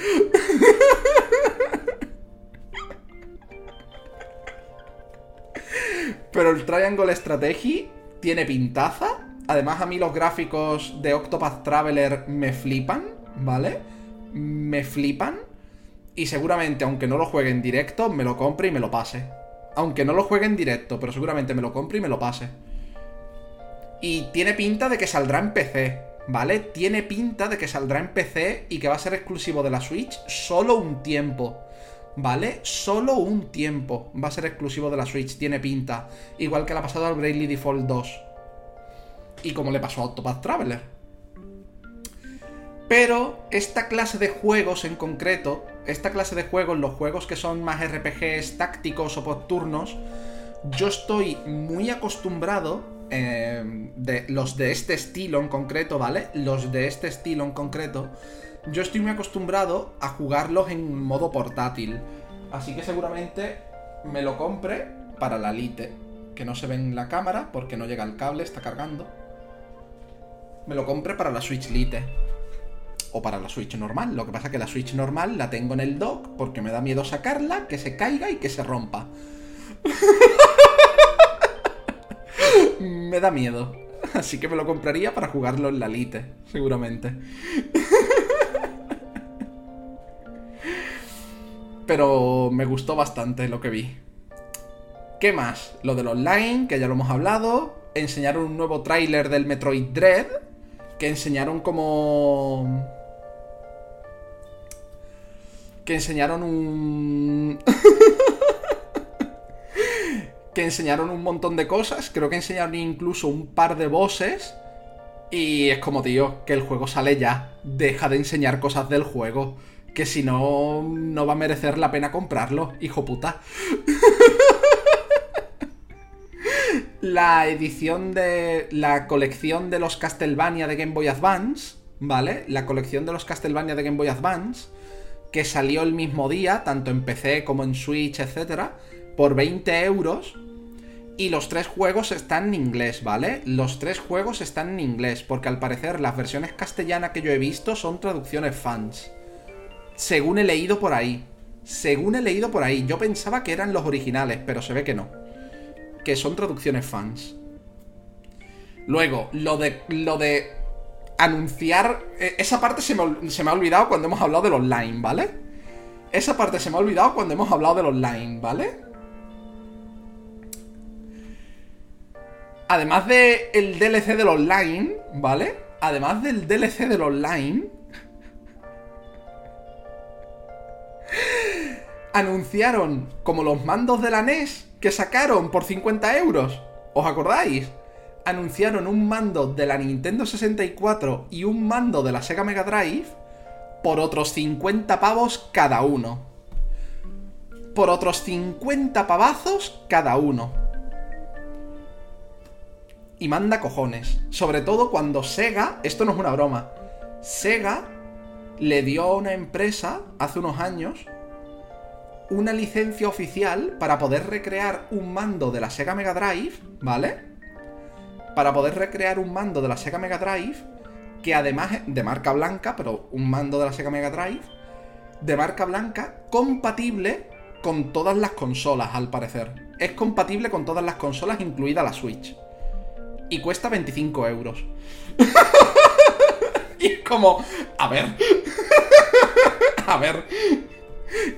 Pero el Triangle Strategy tiene pintaza. Además, a mí los gráficos de Octopath Traveler me flipan, ¿vale? Me flipan. Y seguramente, aunque no lo juegue en directo, me lo compre y me lo pase. Aunque no lo juegue en directo, pero seguramente me lo compre y me lo pase. Y tiene pinta de que saldrá en PC, ¿vale? Tiene pinta de que saldrá en PC y que va a ser exclusivo de la Switch solo un tiempo. ¿Vale? Solo un tiempo va a ser exclusivo de la Switch, tiene pinta. Igual que le ha pasado al Bravely Default 2. Y como le pasó a Octopath Traveler. Pero esta clase de juegos en concreto, esta clase de juegos, los juegos que son más RPGs tácticos o por turnos, yo estoy muy acostumbrado, eh, de los de este estilo en concreto, ¿vale? Los de este estilo en concreto, yo estoy muy acostumbrado a jugarlos en modo portátil. Así que seguramente me lo compre para la Lite, que no se ve en la cámara porque no llega el cable, está cargando. Me lo compre para la Switch Lite. O para la Switch normal. Lo que pasa es que la Switch normal la tengo en el dock porque me da miedo sacarla, que se caiga y que se rompa. me da miedo. Así que me lo compraría para jugarlo en la Lite, seguramente. Pero me gustó bastante lo que vi. ¿Qué más? Lo del online, que ya lo hemos hablado. Enseñaron un nuevo tráiler del Metroid Dread. Que enseñaron como... Que enseñaron un... que enseñaron un montón de cosas. Creo que enseñaron incluso un par de bosses. Y es como, tío, que el juego sale ya. Deja de enseñar cosas del juego. Que si no, no va a merecer la pena comprarlo, hijo puta. la edición de. La colección de los Castlevania de Game Boy Advance, ¿vale? La colección de los Castlevania de Game Boy Advance, que salió el mismo día, tanto en PC como en Switch, etc., por 20 euros. Y los tres juegos están en inglés, ¿vale? Los tres juegos están en inglés, porque al parecer las versiones castellanas que yo he visto son traducciones fans. Según he leído por ahí. Según he leído por ahí. Yo pensaba que eran los originales, pero se ve que no. Que son traducciones fans. Luego, lo de. Lo de. Anunciar. Eh, esa parte se me, se me ha olvidado cuando hemos hablado del online, ¿vale? Esa parte se me ha olvidado cuando hemos hablado del online, ¿vale? Además del el DLC del online, ¿vale? Además del DLC del online, anunciaron como los mandos de la NES que sacaron por 50 euros. ¿Os acordáis? Anunciaron un mando de la Nintendo 64 y un mando de la Sega Mega Drive por otros 50 pavos cada uno. Por otros 50 pavazos cada uno. Y manda cojones. Sobre todo cuando Sega, esto no es una broma, Sega le dio a una empresa hace unos años una licencia oficial para poder recrear un mando de la Sega Mega Drive, ¿vale? Para poder recrear un mando de la Sega Mega Drive, que además de marca blanca, pero un mando de la Sega Mega Drive, de marca blanca, compatible con todas las consolas, al parecer. Es compatible con todas las consolas, incluida la Switch. Y cuesta 25 euros. y es como, a ver. a ver.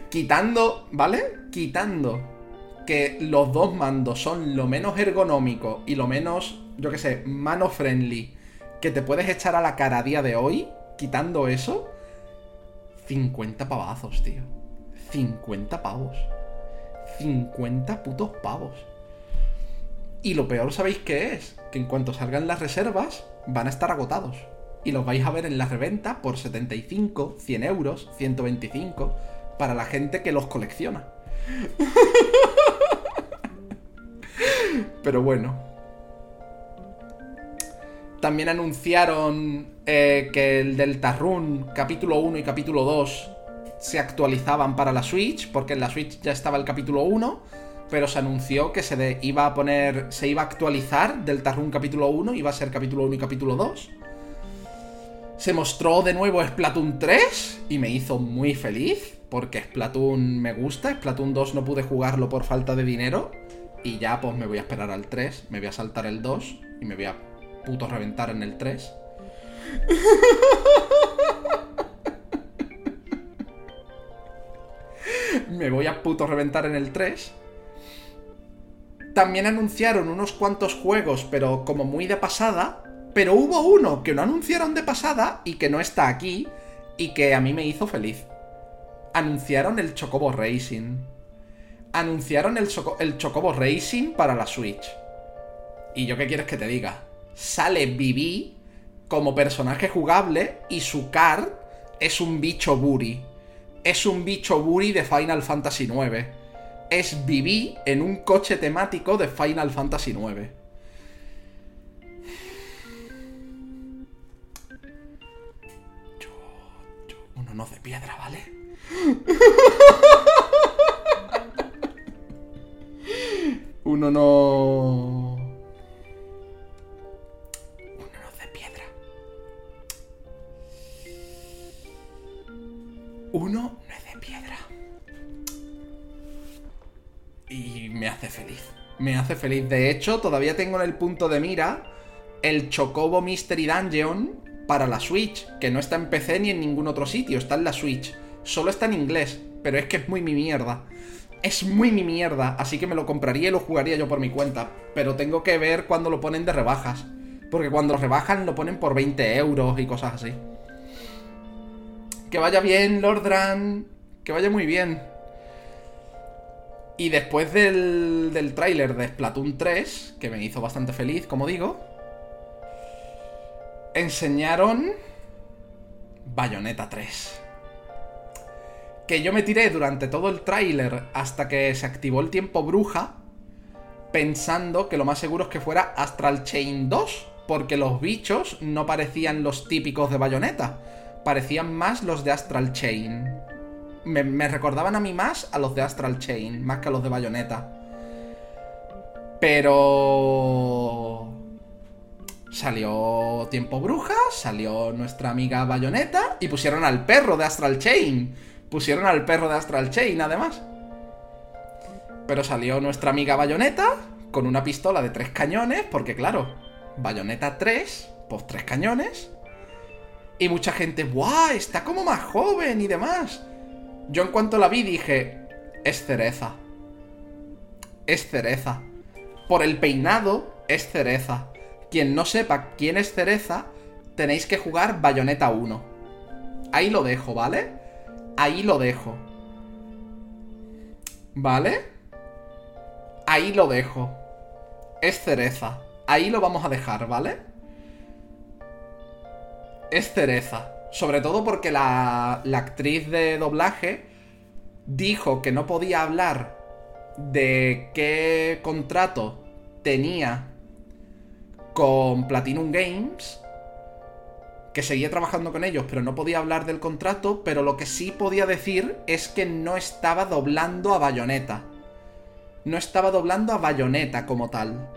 Quitando, ¿vale? Quitando que los dos mandos son lo menos ergonómico y lo menos, yo qué sé, mano friendly que te puedes echar a la cara a día de hoy, quitando eso, 50 pavazos, tío. 50 pavos. 50 putos pavos. Y lo peor, ¿sabéis qué es? Que en cuanto salgan las reservas, van a estar agotados. Y los vais a ver en la reventa por 75, 100 euros, 125, para la gente que los colecciona. Pero bueno. También anunciaron eh, que el Delta Run capítulo 1 y capítulo 2 se actualizaban para la Switch, porque en la Switch ya estaba el capítulo 1, pero se anunció que se iba a poner, se iba a actualizar Delta Run capítulo 1, iba a ser capítulo 1 y capítulo 2. Se mostró de nuevo Splatoon 3 y me hizo muy feliz, porque Splatoon me gusta, Splatoon 2 no pude jugarlo por falta de dinero, y ya pues me voy a esperar al 3, me voy a saltar el 2 y me voy a puto reventar en el 3. me voy a puto reventar en el 3. También anunciaron unos cuantos juegos, pero como muy de pasada. Pero hubo uno que no anunciaron de pasada y que no está aquí y que a mí me hizo feliz. Anunciaron el Chocobo Racing. Anunciaron el, Chocobo Racing para la Switch. ¿Y yo qué quieres que te diga? Sale Vivi como personaje jugable y su card es un bicho Buri. Es un bicho Buri de Final Fantasy IX. Es Vivi en un coche temático de Final Fantasy IX. Uno no de piedra, ¿vale? uno no... uno no de piedra. Me hace feliz. Me hace feliz. De hecho, todavía tengo en el punto de mira el Chocobo Mystery Dungeon para la Switch, que no está en PC ni en ningún otro sitio, está en la Switch. Solo está en inglés, pero es que es muy mi mierda. Es muy mi mierda, así que me lo compraría y lo jugaría yo por mi cuenta. Pero tengo que ver cuando lo ponen de rebajas. Porque cuando lo rebajan lo ponen por 20 euros y cosas así. Que vaya bien, Lordran. Que vaya muy bien. Y después del, tráiler de Splatoon 3, que me hizo bastante feliz, como digo, enseñaron Bayonetta 3. Que yo me tiré durante todo el tráiler hasta que se activó el tiempo bruja, pensando que lo más seguro es que fuera Astral Chain 2, porque los bichos no parecían los típicos de Bayonetta parecían más los de Astral Chain. Me, recordaban a mí más a los de Astral Chain, más que a los de Bayonetta. Pero... Salió Tiempo Bruja, salió nuestra amiga Bayonetta y pusieron al perro de Astral Chain. Pusieron al perro de Astral Chain, además. Pero salió nuestra amiga Bayonetta con una pistola de tres cañones, porque claro, Bayonetta 3, pues tres cañones. Y mucha gente, ¡buah! Está como más joven y demás. Yo en cuanto la vi dije, es cereza. Es cereza. Por el peinado, es cereza. Quien no sepa quién es cereza, tenéis que jugar Bayonetta 1. Ahí lo dejo, ¿vale? Ahí lo dejo. ¿Vale? Ahí lo dejo. Es cereza. Ahí lo vamos a dejar, ¿vale? es cereza. Sobre todo porque la, la actriz de doblaje dijo que no podía hablar de qué contrato tenía con Platinum Games, que seguía trabajando con ellos, pero no podía hablar del contrato, pero lo que sí podía decir es que no estaba doblando a Bayonetta. No estaba doblando a Bayonetta como tal.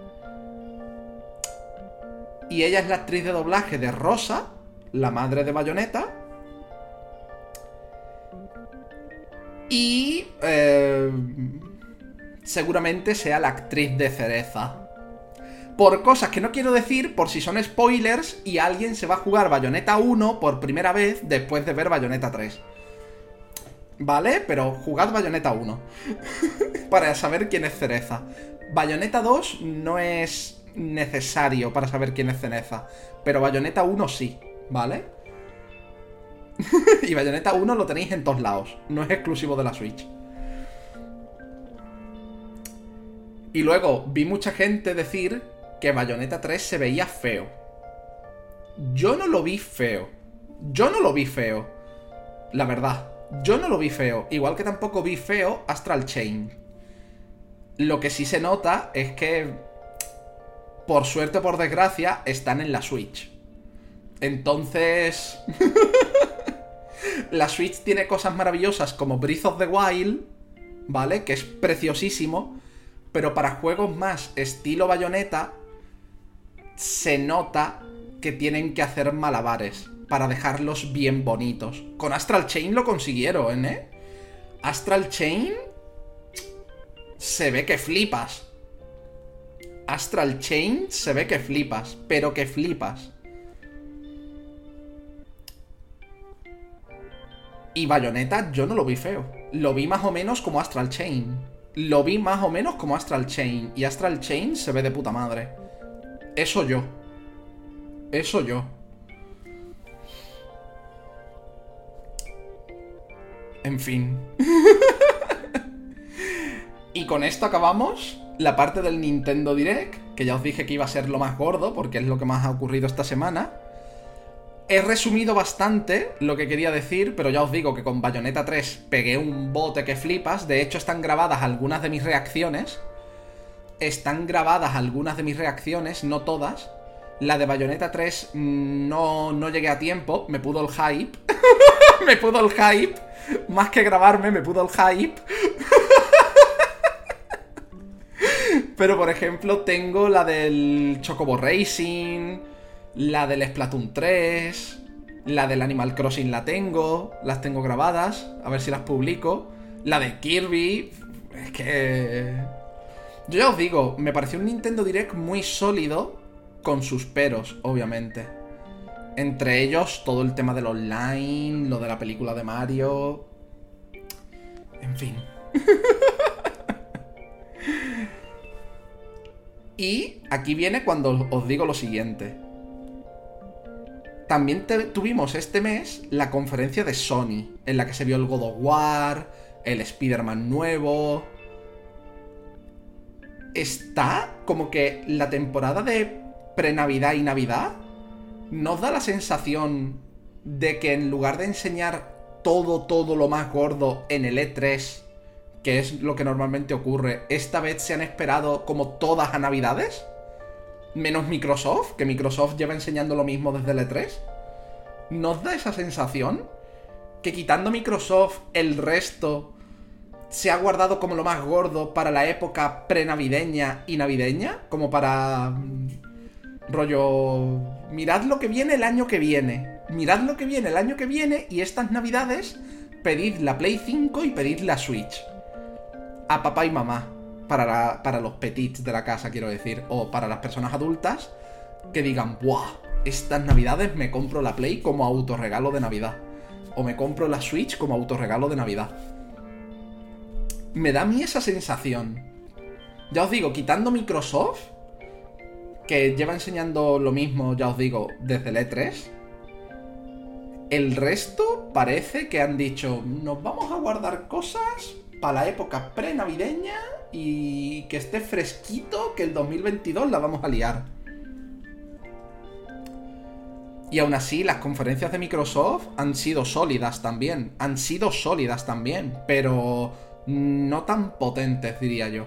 Y ella es la actriz de doblaje de Rosa, la madre de Bayonetta. Y eh, seguramente sea la actriz de cereza. Por cosas que no quiero decir, por si son spoilers y alguien se va a jugar Bayonetta 1 por primera vez después de ver Bayonetta 3. ¿Vale? Pero jugad Bayonetta 1. para saber quién es cereza. Bayonetta 2 no es necesario para saber quién es cereza. Pero Bayonetta 1 sí. ¿Vale? y Bayonetta 1 lo tenéis en todos lados, no es exclusivo de la Switch. Y luego vi mucha gente decir que Bayonetta 3 se veía feo. Yo no lo vi feo. Yo no lo vi feo. La verdad. Yo no lo vi feo. Igual que tampoco vi feo Astral Chain. Lo que sí se nota es que, por suerte o por desgracia, están en la Switch. Entonces... la Switch tiene cosas maravillosas como Breath of the Wild, ¿vale? Que es preciosísimo. Pero para juegos más estilo bayoneta, se nota que tienen que hacer malabares para dejarlos bien bonitos. Con Astral Chain lo consiguieron, ¿eh? Astral Chain se ve que flipas. Astral Chain se ve que flipas, pero que flipas. Y Bayonetta yo no lo vi feo. Lo vi más o menos como Astral Chain. Lo vi más o menos como Astral Chain. Y Astral Chain se ve de puta madre. Eso yo. Eso yo. En fin. y con esto acabamos la parte del Nintendo Direct, que ya os dije que iba a ser lo más gordo, porque es lo que más ha ocurrido esta semana. He resumido bastante lo que quería decir, pero ya os digo que con Bayonetta 3 pegué un bote que flipas. De hecho, están grabadas algunas de mis reacciones. Están grabadas algunas de mis reacciones, no todas. La de Bayonetta 3 mm, no, no llegué a tiempo, me pudo el hype. me pudo el hype. Más que grabarme, me pudo el hype. Pero por ejemplo, tengo la del Chocobo Racing, la del Splatoon 3, la del Animal Crossing la tengo, las tengo grabadas, a ver si las publico. La de Kirby, es que... Yo ya os digo, me pareció un Nintendo Direct muy sólido, con sus peros, obviamente. Entre ellos, todo el tema del online, lo de la película de Mario. En fin. y aquí viene cuando os digo lo siguiente. También tuvimos este mes la conferencia de Sony, en la que se vio el God of War, el Spider-Man nuevo. Está como que la temporada de pre-Navidad y Navidad ¿nos da la sensación de que en lugar de enseñar todo, todo lo más gordo en el E3, que es lo que normalmente ocurre, esta vez se han esperado como todas a Navidades? Menos Microsoft, que Microsoft lleva enseñando lo mismo desde el E3. ¿Nos da esa sensación? Que quitando Microsoft, el resto se ha guardado como lo más gordo para la época prenavideña y navideña, como para mm, Rollo, mirad lo que viene el año que viene. Mirad lo que viene el año que viene y estas navidades pedid la Play 5 y pedid la Switch. A papá y mamá. Para, para los petits de la casa, quiero decir. O para las personas adultas que digan, ¡buah! Estas navidades me compro la Play como autorregalo de Navidad. O me compro la Switch como autorregalo de Navidad. Me da a mí esa sensación. Ya os digo, quitando Microsoft, que lleva enseñando lo mismo, ya os digo, desde el E3. El resto parece que han dicho, nos vamos a guardar cosas para la época pre-navideña y que esté fresquito, que el 2022 la vamos a liar. Y aún así, las conferencias de Microsoft han sido sólidas también. Han sido sólidas también, pero no tan potentes, diría yo.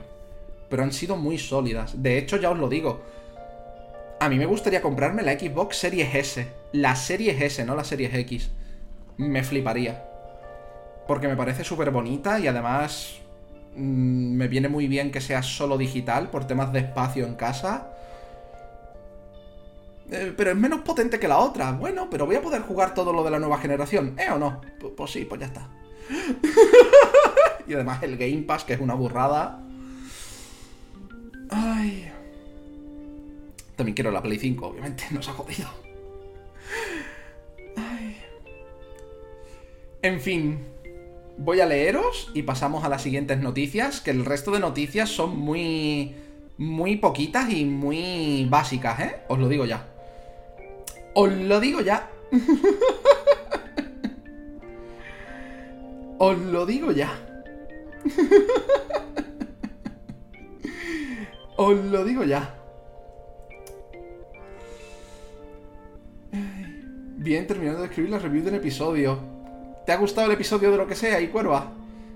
Pero han sido muy sólidas. De hecho, ya os lo digo, a mí me gustaría comprarme la Xbox Series S. La Series S, no la Series X. Me fliparía. Porque me parece súper bonita y además mm, me viene muy bien que sea solo digital por temas de espacio en casa. Eh, pero es menos potente que la otra. Bueno, pero voy a poder jugar todo lo de la nueva generación. ¿Eh o no? pues sí, pues ya está. y además el Game Pass, que es una burrada. Ay. También quiero la Play 5, obviamente, nos ha jodido. En fin, voy a leeros y pasamos a las siguientes noticias, que el resto de noticias son muy... muy poquitas y muy básicas, ¿eh? Os lo digo ya. Os lo digo ya. Os lo digo ya. Os lo digo ya. Bien, terminando de escribir la review del episodio. ¿Te ha gustado el episodio de lo que sea, y cuerva?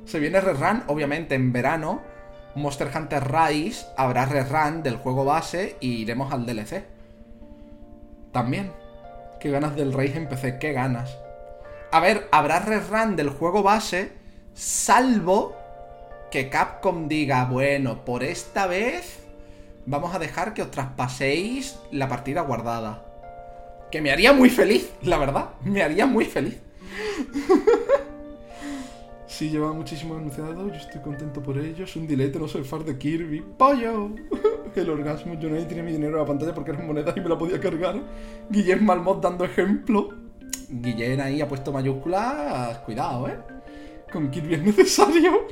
Se viene rerun, obviamente, en verano. Monster Hunter Rise habrá rerun del juego base y iremos al DLC. También. Qué ganas del Rise en PC, qué ganas. A ver, habrá rerun del juego base, salvo que Capcom diga, bueno, por esta vez vamos a dejar que os traspaséis la partida guardada. Que me haría muy feliz, la verdad. Me haría muy feliz. Sí, lleva muchísimo anunciado, yo estoy contento por ello. Es un dilete, no soy fan de Kirby. ¡Pollo! El orgasmo, yo nadie tiene mi dinero en la pantalla porque eran monedas y me la podía cargar. Guillén Malmot dando ejemplo. Guillén ahí ha puesto mayúsculas. Cuidado, ¿eh? Con Kirby es necesario.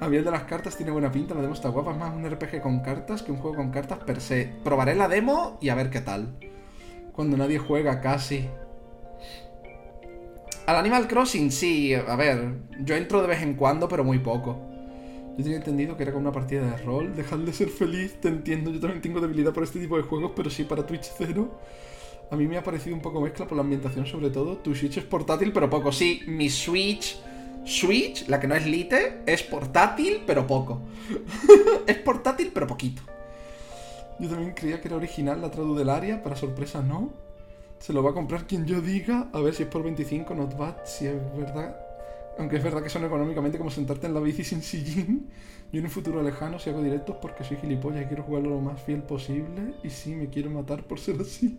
A mí de las cartas tiene buena pinta, la demo está guapa. Es más un RPG con cartas que un juego con cartas per se. Probaré la demo y a ver qué tal. Cuando nadie juega casi. Al Animal Crossing, sí, a ver, yo entro de vez en cuando, pero muy poco. Yo tenía entendido que era como una partida de rol, dejar de ser feliz, te entiendo, yo también tengo debilidad por este tipo de juegos, pero sí para Twitch 0. A mí me ha parecido un poco mezcla por la ambientación sobre todo. Tu Switch es portátil, pero poco. Sí, mi Switch... Switch, la que no es Lite, es portátil, pero poco. es portátil, pero poquito. Yo también creía que era original la tradu del área, para sorpresa no. Se lo va a comprar quien yo diga. A ver si es por 25, not bad, si es verdad. Aunque es verdad que son económicamente como sentarte en la bici sin sillín. Yo en un futuro lejano, si hago directos porque soy gilipollas y quiero jugarlo lo más fiel posible. Y sí, me quiero matar por ser así.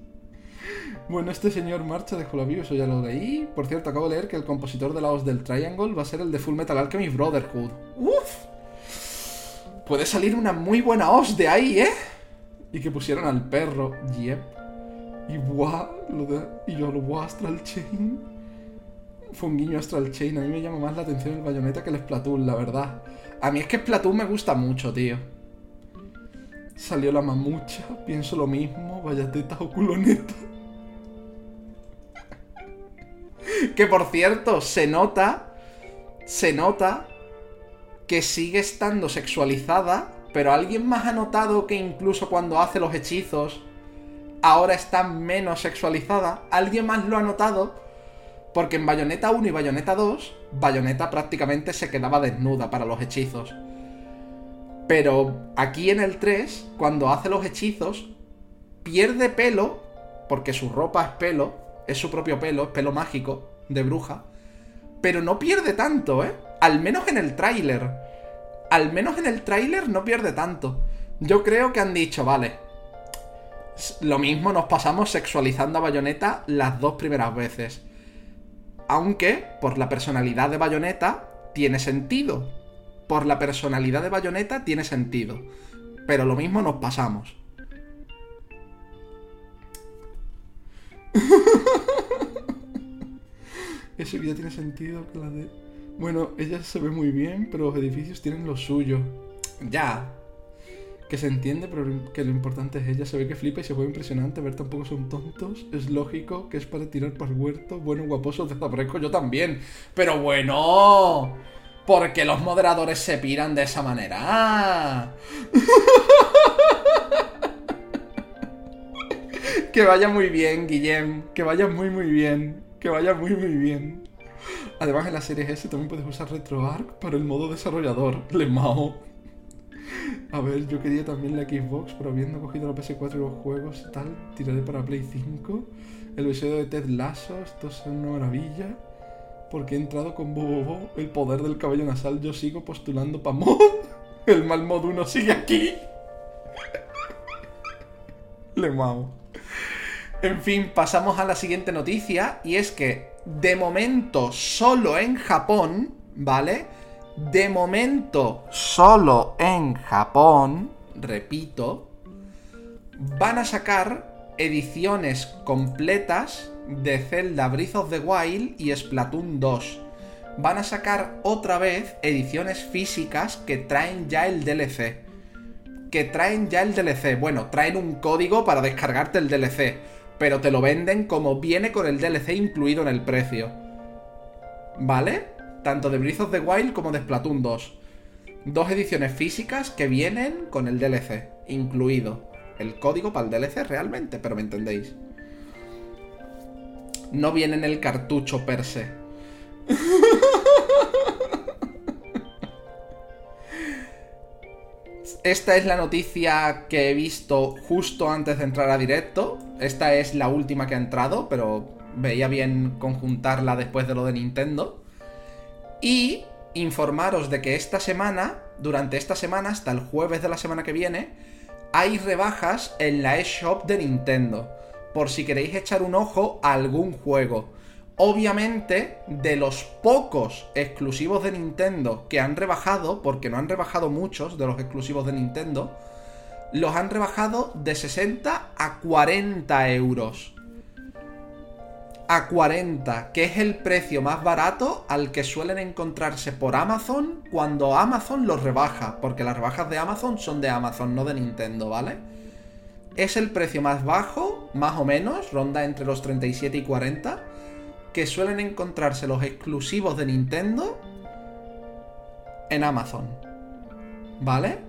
Bueno, este señor marcha de la eso ya lo leí. Por cierto, acabo de leer que el compositor de la voz del Triangle va a ser el de Full Metal Alchemist Brotherhood. ¡Uf! Puede salir una muy buena os de ahí, ¿eh? Y que pusieron al perro. Yep. Y buah, lo de, y yo buah Astral Chain. Fue un guiño Astral Chain. A mí me llama más la atención el bayoneta que el Splatoon, la verdad. A mí es que Splatoon me gusta mucho, tío. Salió la mamucha, pienso lo mismo, vaya teta o culoneta. que por cierto, se nota, se nota que sigue estando sexualizada, pero alguien más ha notado que incluso cuando hace los hechizos ahora está menos sexualizada. Alguien más lo ha notado. Porque en Bayonetta 1 y Bayonetta 2, Bayonetta prácticamente se quedaba desnuda para los hechizos. Pero aquí en el 3, cuando hace los hechizos, pierde pelo, porque su ropa es pelo, es su propio pelo, es pelo mágico, de bruja. Pero no pierde tanto, ¿eh? Al menos en el tráiler. Al menos en el tráiler no pierde tanto. Yo creo que han dicho, vale, lo mismo nos pasamos sexualizando a Bayonetta las dos primeras veces. Aunque, por la personalidad de Bayonetta, tiene sentido. Por la personalidad de Bayonetta tiene sentido. Pero lo mismo nos pasamos. Eso ya tiene sentido. Bueno, ella se ve muy bien, pero los edificios tienen lo suyo. Ya, que se entiende, pero que lo importante es ella. Se ve que flipa y se ve impresionante. Ver tampoco son tontos. Es lógico que es para tirar para el huerto. Bueno, guaposo, desaparezco yo también. Pero bueno, ¿por qué los moderadores se piran de esa manera? que vaya muy bien, Guillem. Que vaya muy, muy bien. Que vaya muy, muy bien. Además, en la serie S también puedes usar RetroArch para el modo desarrollador. Le mao. A ver, yo quería también la Xbox, pero habiendo cogido la PS4 y los juegos y tal, tiraré para Play 5. El episodio de Ted Lasso, esto es una maravilla. Porque he entrado con Bobo, el poder del cabello nasal. Yo sigo postulando para mod. El mal mod 1 sigue aquí. Le mamo. En fin, pasamos a la siguiente noticia. Y es que, de momento, solo en Japón, ¿vale? De momento, solo en Japón, repito, van a sacar ediciones completas de Zelda Breath of the Wild y Splatoon 2. Van a sacar otra vez ediciones físicas que traen ya el DLC. Que traen ya el DLC. Bueno, traen un código para descargarte el DLC. Pero te lo venden como viene con el DLC incluido en el precio. ¿Vale? Tanto de Breath of the Wild como de Splatoon 2. dos ediciones físicas que vienen con el DLC, incluido el código para el DLC realmente, pero me entendéis. No viene en el cartucho per se. Esta es la noticia que he visto justo antes de entrar a directo. Esta es la última que ha entrado, pero veía bien conjuntarla después de lo de Nintendo. Y informaros de que esta semana, durante esta semana, hasta el jueves de la semana que viene, hay rebajas en la eShop de Nintendo. Por si queréis echar un ojo a algún juego. Obviamente, de los pocos exclusivos de Nintendo que han rebajado, porque no han rebajado muchos de los exclusivos de Nintendo, los han rebajado de 60 a 40 euros a 40, que es el precio más barato al que suelen encontrarse por Amazon cuando Amazon los rebaja, porque las rebajas de Amazon son de Amazon, no de Nintendo, ¿vale? Es el precio más bajo, más o menos, ronda entre los 37 y 40, que suelen encontrarse los exclusivos de Nintendo en Amazon. ¿Vale?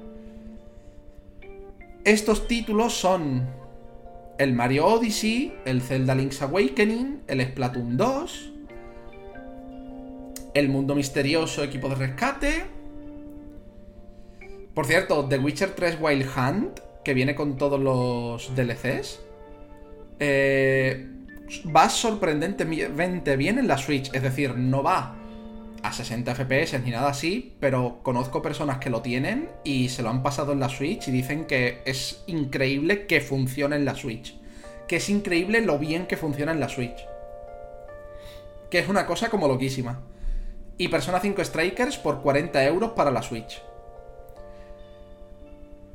Estos títulos son el Mario Odyssey, el Zelda Link's Awakening, el Splatoon 2, el Mundo Misterioso Equipo de Rescate. Por cierto, The Witcher 3 Wild Hunt, que viene con todos los DLCs, eh, va sorprendentemente bien en la Switch. Es decir, no va a 60 FPS ni nada así, pero conozco personas que lo tienen y se lo han pasado en la Switch y dicen que es increíble que funcione en la Switch. Que es increíble lo bien que funciona en la Switch. Que es una cosa como loquísima. Y Persona 5 Strikers por 40 euros para la Switch.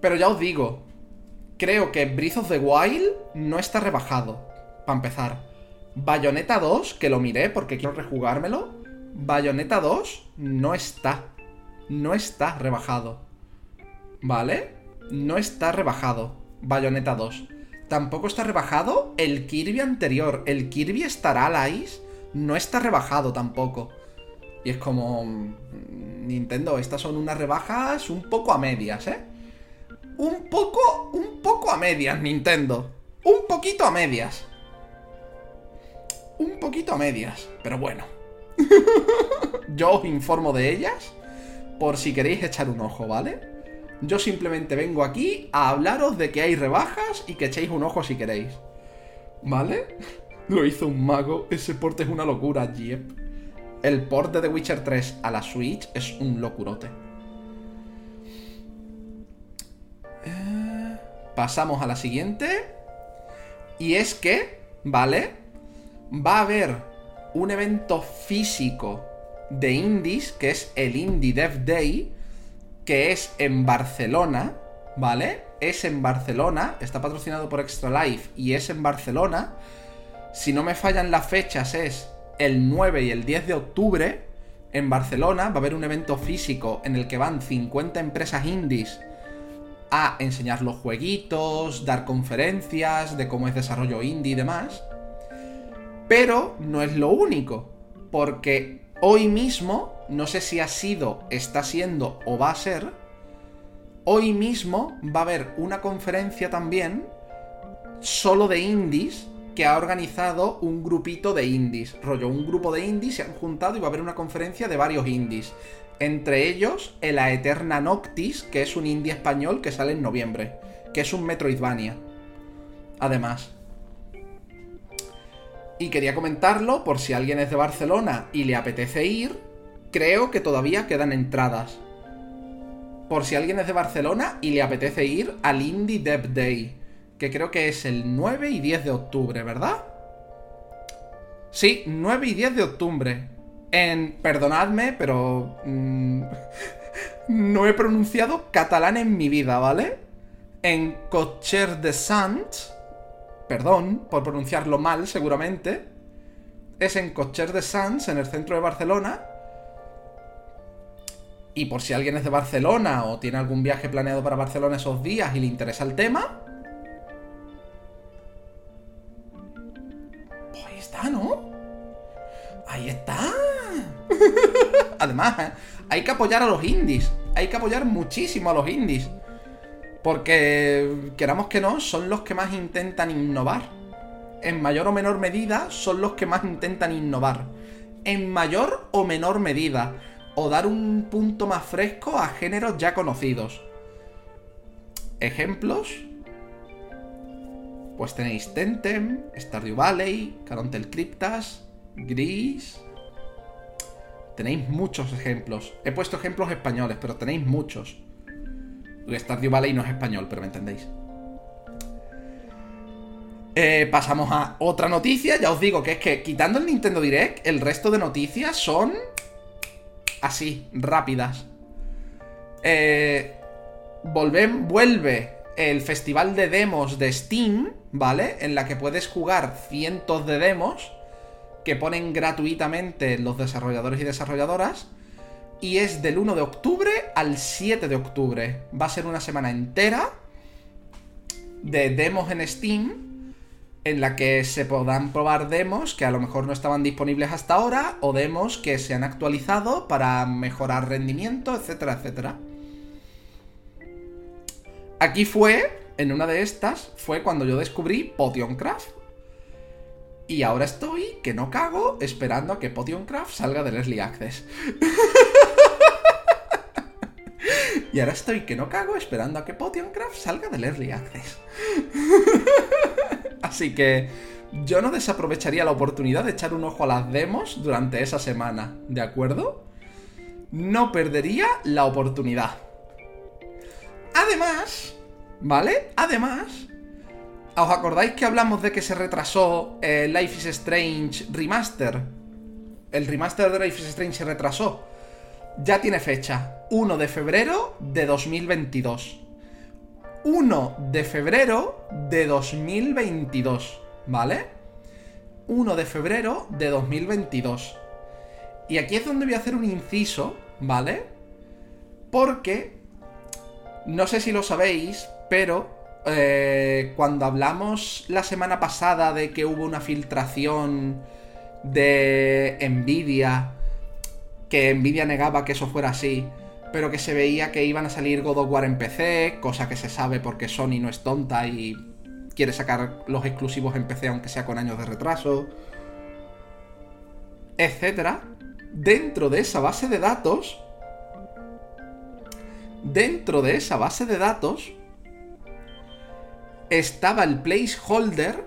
Pero ya os digo, creo que Breath of the Wild no está rebajado, para empezar. Bayonetta 2, que lo miré porque quiero rejugármelo, Bayonetta 2 no está. No está rebajado. ¿Vale? No está rebajado. Bayonetta 2. Tampoco está rebajado el Kirby anterior. El Kirby Star Allies no está rebajado tampoco. Y es como... Mm, Nintendo, estas son unas rebajas un poco a medias, ¿eh? Un poco... Un poco a medias, Nintendo. Un poquito a medias. Un poquito a medias. Pero bueno. Yo os informo de ellas por si queréis echar un ojo, ¿vale? Yo simplemente vengo aquí a hablaros de que hay rebajas y que echéis un ojo si queréis. ¿Vale? Lo hizo un mago, ese port es una locura, Jeep. El port de Witcher 3 a la Switch es un locurote. Eh, pasamos a la siguiente. Y es que, ¿vale? Va a haber un evento físico de indies, que es el Indie Dev Day, que es en Barcelona, ¿vale? Es en Barcelona, está patrocinado por Extra Life y es en Barcelona. Si no me fallan las fechas, es el 9 y el 10 de octubre en Barcelona. Va a haber un evento físico en el que van 50 empresas indies a enseñar los jueguitos, dar conferencias de cómo es desarrollo indie y demás. Pero no es lo único, porque hoy mismo, no sé si ha sido, está siendo o va a ser, hoy mismo va a haber una conferencia también solo de indies que ha organizado un grupito de indies. Rollo, un grupo de indies se han juntado y va a haber una conferencia de varios indies. Entre ellos, el Eterna Noctis, que es un indie español que sale en noviembre, que es un Metroidvania. Además. Y quería comentarlo por si alguien es de Barcelona y le apetece ir. Creo que todavía quedan entradas. Por si alguien es de Barcelona y le apetece ir al Indie Dev Day. Que creo que es el 9 y 10 de octubre, ¿verdad? Sí, 9 y 10 de octubre. En... Perdonadme, pero... Mm, no he pronunciado catalán en mi vida, ¿vale? En Cocher de Sants perdón por pronunciarlo mal seguramente, es en Cocher de Sants, en el centro de Barcelona. Y por si alguien es de Barcelona o tiene algún viaje planeado para Barcelona esos días y le interesa el tema. Pues ahí está, ¿no? Ahí está. Además, ¿eh? hay que apoyar a los indies. hay que apoyar muchísimo a los indies. Porque, queramos que no, son los que más intentan innovar. En mayor o menor medida, son los que más intentan innovar. En mayor o menor medida. O dar un punto más fresco a géneros ya conocidos. Ejemplos. Pues tenéis Tentem, Stardew Valley, Carontel Cryptas, Gris. Tenéis muchos ejemplos. He puesto ejemplos españoles, pero tenéis muchos. Stardew Valley no es español, pero me entendéis. Eh, pasamos a otra noticia. Ya os digo que es que quitando el Nintendo Direct, el resto de noticias son así, rápidas. Eh, vuelve el festival de demos de Steam, ¿vale? En la que puedes jugar cientos de demos que ponen gratuitamente los desarrolladores y desarrolladoras y es del 1 de octubre al 7 de octubre. Va a ser una semana entera de demos en Steam en la que se podrán probar demos que a lo mejor no estaban disponibles hasta ahora o demos que se han actualizado para mejorar rendimiento, etcétera, etcétera. Aquí fue, en una de estas, fue cuando yo descubrí Potioncraft. Y ahora estoy, que no cago, esperando a que Potioncraft salga del Early Access. y ahora estoy, que no cago, esperando a que Potioncraft salga del Early Access. Así que yo no desaprovecharía la oportunidad de echar un ojo a las demos durante esa semana, ¿de acuerdo? No perdería la oportunidad. Además, ¿vale? Además, ¿Os acordáis que hablamos de que se retrasó eh, Life is Strange Remaster? El remaster de Life is Strange se retrasó. Ya tiene fecha. 1 de febrero de 2022. 1 de febrero de 2022. ¿Vale? 1 de febrero de 2022. Y aquí es donde voy a hacer un inciso, ¿vale? Porque... No sé si lo sabéis, pero eh, cuando hablamos la semana pasada de que hubo una filtración de Nvidia, que Nvidia negaba que eso fuera así, pero que se veía que iban a salir God of War en PC, cosa que se sabe porque Sony no es tonta y quiere sacar los exclusivos en PC aunque sea con años de retraso, etcétera. Dentro de esa base de datos, dentro de esa base de datos, estaba el placeholder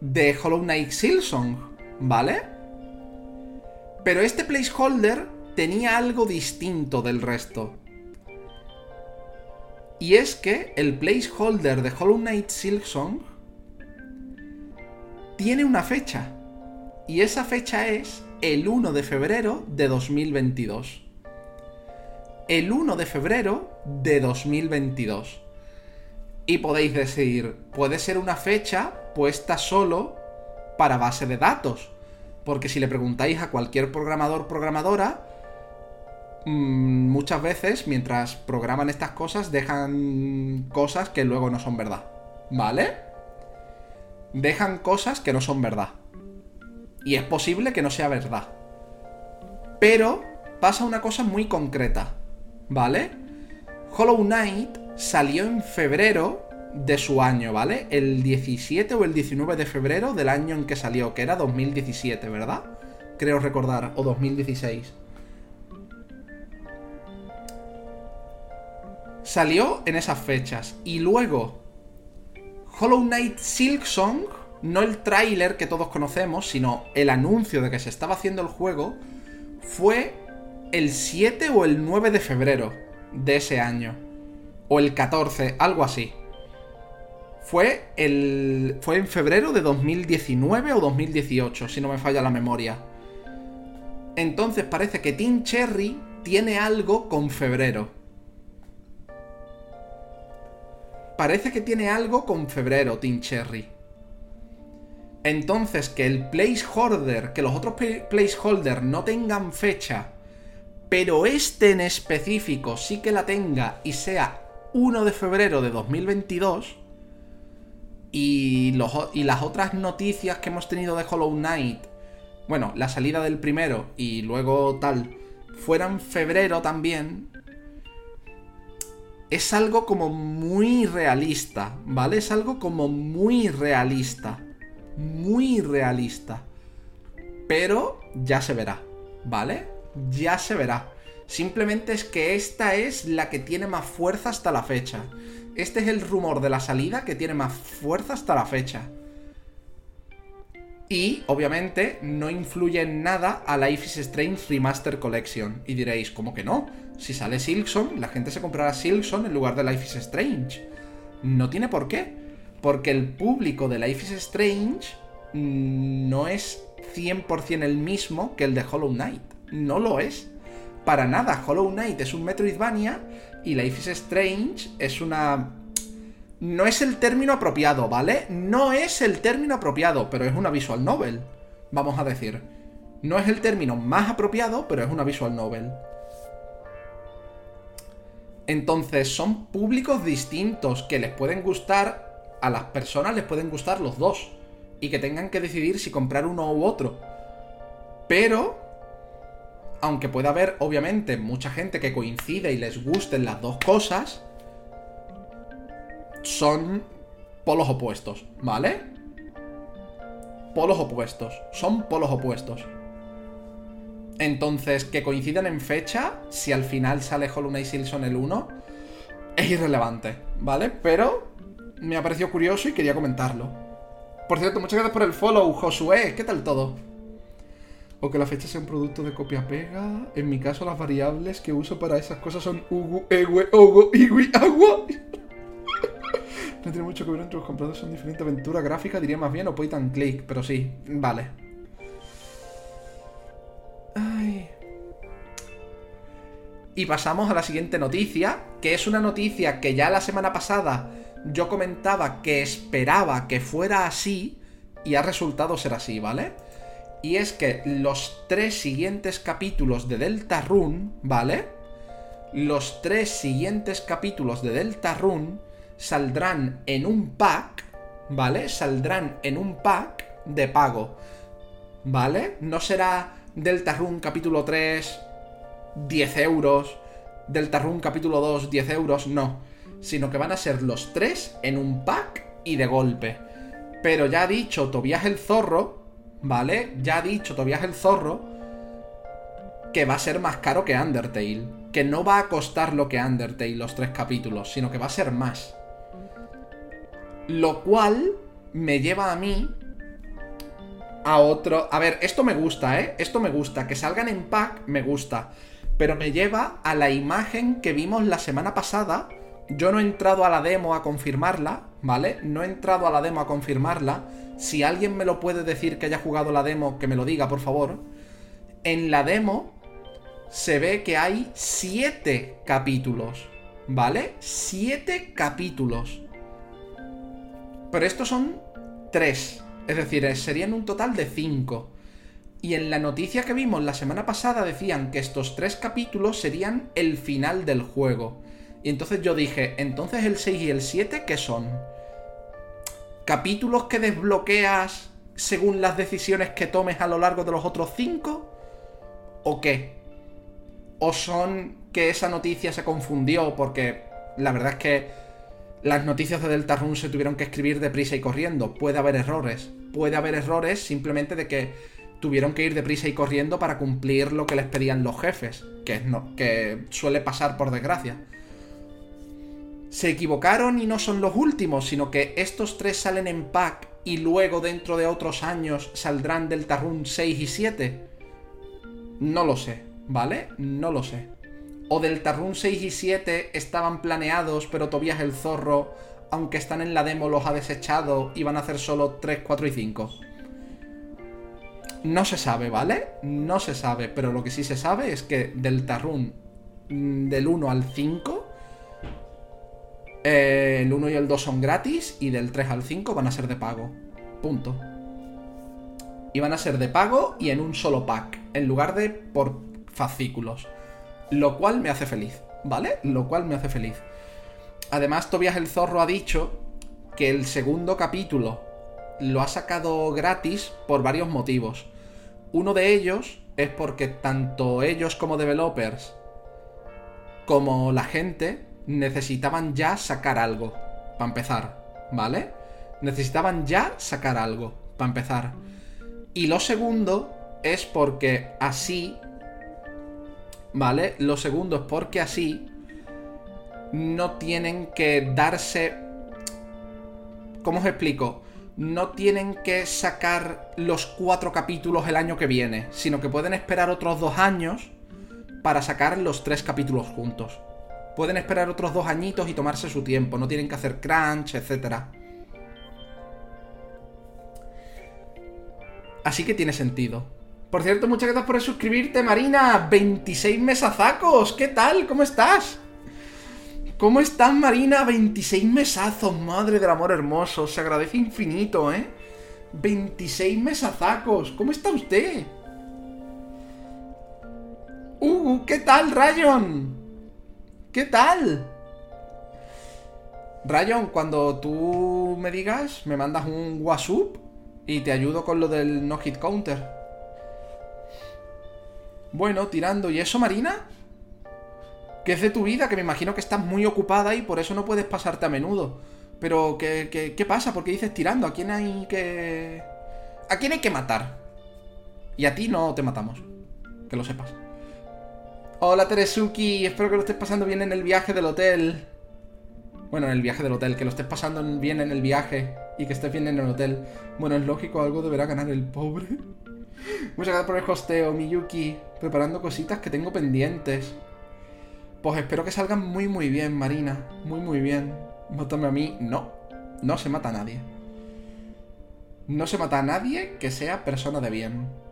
de Hollow Knight Silsong, ¿vale? Pero este placeholder tenía algo distinto del resto. Y es que el placeholder de Hollow Knight Silksong tiene una fecha. Y esa fecha es el 1 de febrero de 2022. El 1 de febrero de 2022. Y podéis decir, puede ser una fecha puesta solo para base de datos. Porque si le preguntáis a cualquier programador programadora, mm, muchas veces mientras programan estas cosas dejan cosas que luego no son verdad. ¿Vale? Dejan cosas que no son verdad. Y es posible que no sea verdad. Pero pasa una cosa muy concreta. ¿Vale? Hollow Knight salió en febrero de su año, ¿vale? El 17 o el 19 de febrero del año en que salió, que era 2017, ¿verdad? Creo recordar, o 2016. Salió en esas fechas. Y luego, Hollow Knight Silksong, no el tráiler que todos conocemos, sino el anuncio de que se estaba haciendo el juego, fue el 7 o el 9 de febrero de ese año o el 14, algo así. Fue, el, fue en febrero de 2019 o 2018, si no me falla la memoria. Entonces parece que Team Cherry tiene algo con febrero. Parece que tiene algo con febrero, Team Cherry. Entonces, que el placeholder, que los otros placeholders no tengan fecha, pero este en específico sí que la tenga y sea 1 de febrero de 2022 y, las otras noticias que hemos tenido de Hollow Knight, bueno, la salida del primero y luego tal, fuera en febrero también, es algo como muy realista, ¿vale? Es algo como muy realista. Muy realista. Pero ya se verá, ¿vale? Ya se verá. Simplemente es que esta es la que tiene más fuerza hasta la fecha. Este es el rumor de la salida que tiene más fuerza hasta la fecha. Y, obviamente, no influye en nada a Life is Strange Remaster Collection. Y diréis, ¿cómo que no? Si sale Silkson, la gente se comprará Silkson en lugar de Life is Strange. No tiene por qué. Porque el público de Life is Strange mm, no es 100% el mismo que el de Hollow Knight. No lo es. Para nada, Hollow Knight es un Metroidvania y Life is Strange es una... No es el término apropiado, ¿vale? No es el término apropiado, pero es una visual novel, vamos a decir. No es el término más apropiado, pero es una visual novel. Entonces son públicos distintos que les pueden gustar, a las personas les pueden gustar los dos. Y que tengan que decidir si comprar uno u otro. Pero aunque pueda haber, obviamente, mucha gente que coincide y les gusten las dos cosas, son polos opuestos, ¿vale? Polos opuestos, son polos opuestos. Entonces, que coincidan en fecha, si al final sale Hollow Knight Silson el 1, es irrelevante, ¿vale? Pero me ha parecido curioso y quería comentarlo. Por cierto, muchas gracias por el follow, Josué. ¿Qué tal todo? O que la fecha sea un producto de copia-pega. En mi caso, las variables que uso para esas cosas son ugu, egue, ogo, igui, agua. no tiene mucho que ver entre los comprados, son diferentes aventura gráfica, diría más bien, o point click, pero sí, vale. Ay. Y pasamos a la siguiente noticia, que es una noticia que ya la semana pasada yo comentaba que esperaba que fuera así y ha resultado ser así, ¿vale? Y es que los tres siguientes capítulos de Delta Run, ¿vale? Los tres siguientes capítulos de Delta Run saldrán en un pack, ¿vale? Saldrán en un pack de pago, ¿vale? No será Delta Run capítulo 3, 10 euros, Delta Run capítulo 2, 10 euros, no. Sino que van a ser los tres en un pack y de golpe. Pero ya ha dicho Tobias el Zorro ¿vale? Ya ha dicho Tobias el Zorro que va a ser más caro que Undertale. Que no va a costar lo que Undertale los tres capítulos, sino que va a ser más. Lo cual me lleva a mí a otro... A ver, esto me gusta, ¿eh? Esto me gusta. Que salgan en pack me gusta. Pero me lleva a la imagen que vimos la semana pasada. Yo no he entrado a la demo a confirmarla, ¿vale? No he entrado a la demo a confirmarla si alguien me lo puede decir que haya jugado la demo, que me lo diga, por favor. En la demo se ve que hay siete capítulos, ¿vale? Siete capítulos. Pero estos son tres. Es decir, eh, serían un total de cinco. Y en la noticia que vimos la semana pasada decían que estos tres capítulos serían el final del juego. Y entonces yo dije, entonces el 6 y el 7, ¿qué son? Capítulos que desbloqueas según las decisiones que tomes a lo largo de los otros cinco? ¿O qué? ¿O son que esa noticia se confundió porque la verdad es que las noticias de Deltarune se tuvieron que escribir deprisa y corriendo? Puede haber errores. Puede haber errores simplemente de que tuvieron que ir deprisa y corriendo para cumplir lo que les pedían los jefes, que, no, que suele pasar por desgracia se equivocaron y no son los últimos, sino que estos tres salen en pack y luego dentro de otros años saldrán del Run 6 y 7? No lo sé, ¿vale? No lo sé. O del Run 6 y 7 estaban planeados, pero Tobias el Zorro, aunque están en la demo, los ha desechado y van a hacer solo 3, 4 y 5. No se sabe, ¿vale? No se sabe, pero lo que sí se sabe es que del Run mm, del 1 al 5 eh, el 1 y el 2 son gratis y del 3 al 5 van a ser de pago. Punto. Y van a ser de pago y en un solo pack, en lugar de por fascículos. Lo cual me hace feliz, ¿vale? Lo cual me hace feliz. Además, Tobias el Zorro ha dicho que el segundo capítulo lo ha sacado gratis por varios motivos. Uno de ellos es porque tanto ellos como developers como la gente necesitaban ya sacar algo, para empezar, ¿vale? Necesitaban ya sacar algo, para empezar. Y lo segundo es porque así, ¿vale? Lo segundo es porque así no tienen que darse... ¿Cómo os explico? No tienen que sacar los cuatro capítulos el año que viene, sino que pueden esperar otros dos años para sacar los tres capítulos juntos. Pueden esperar otros dos añitos y tomarse su tiempo, no tienen que hacer crunch, etc. Así que tiene sentido. Por cierto, muchas gracias por suscribirte, Marina. 26 mesazacos. ¿Qué tal? ¿Cómo estás? ¿Cómo estás, Marina? 26 mesazos, madre del amor hermoso. Se agradece infinito, ¿eh? 26 mesazacos. ¿Cómo está usted? Uh, ¿qué tal, Rayon? ¿Qué tal? Rayon, cuando tú me digas, me mandas un WhatsApp y te ayudo con lo del no hit counter. Bueno, tirando. ¿Y eso, Marina? ¿Qué es de tu vida? Que me imagino que estás muy ocupada y por eso no puedes pasarte a menudo. Pero, ¿qué, qué, qué pasa? ¿Por qué dices tirando? ¿A quién hay que...? ¿A quién hay que matar? Y a ti no te matamos. Que lo sepas. Hola Teresuki, espero que lo estés pasando bien en el viaje del hotel. Bueno, en el viaje del hotel, que lo estés pasando bien en el viaje y que estés bien en el hotel. Bueno, es lógico, algo deberá ganar el pobre. Muchas gracias por el hosteo, Miyuki. Preparando cositas que tengo pendientes. Pues espero que salgan muy muy bien, Marina. Muy muy bien. Mátame a mí. No. No se mata a nadie. No se mata a nadie que sea persona de bien.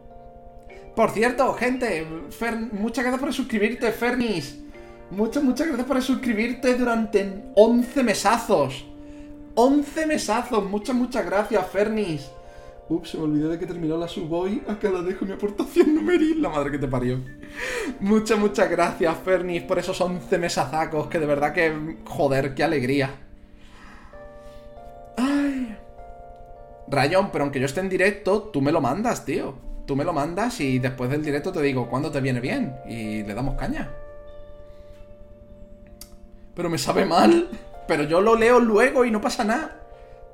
Por cierto, gente, muchas gracias por suscribirte, Fernis. Muchas, muchas gracias por suscribirte durante 11 mesazos. 11 mesazos, muchas, muchas gracias, Fernis. Ups, se me olvidó de que terminó la subboy. Acá la dejo mi aportación numeril. La madre que te parió. Muchas, muchas gracias, Fernis, por esos 11 mesazacos. Que de verdad que. Joder, qué alegría. Ay. Rayón, pero aunque yo esté en directo, tú me lo mandas, tío tú me lo mandas y después del directo te digo cuándo te viene bien y le damos caña. Pero me sabe mal. Pero yo lo leo luego y no pasa nada.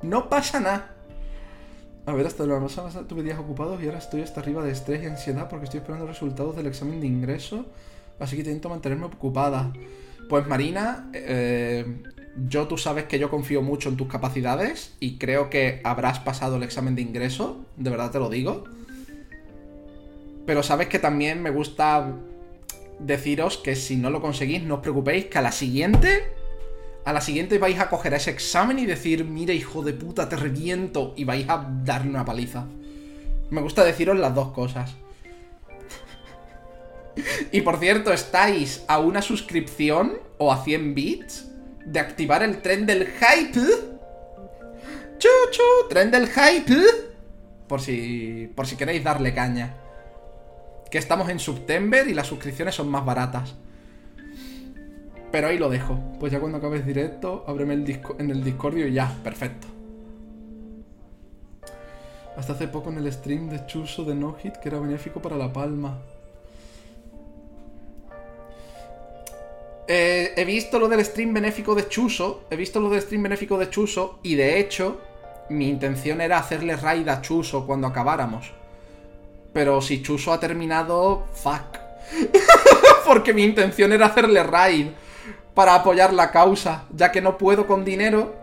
No pasa nada. A ver, hasta la pasada tuve días ocupados y ahora estoy hasta arriba de estrés y ansiedad porque estoy esperando resultados del examen de ingreso. Así que intento mantenerme ocupada. Pues Marina, eh, yo tú sabes que yo confío mucho en tus capacidades y creo que habrás pasado el examen de ingreso. De verdad te lo digo. Pero sabes que también me gusta deciros que si no lo conseguís, no os preocupéis, que a la siguiente. A la siguiente vais a coger ese examen y decir, mira hijo de puta, te reviento. Y vais a darle una paliza. Me gusta deciros las dos cosas. y por cierto, estáis a una suscripción o a 100 bits de activar el tren del hype. Chuchu, tren del hype. Por si, por si queréis darle caña que estamos en September y las suscripciones son más baratas. Pero ahí lo dejo. Pues ya cuando acabes directo, ábreme el disco en el Discordio y ya, perfecto. Hasta hace poco en el stream de Chuso de No Hit que era benéfico para La Palma. Eh, he visto lo del stream benéfico de Chuso. He visto lo del stream benéfico de Chuso. Y de hecho, mi intención era hacerle raid a Chuso cuando acabáramos. Pero si Chuso ha terminado, fuck. Porque mi intención era hacerle raid para apoyar la causa, ya que no puedo con dinero.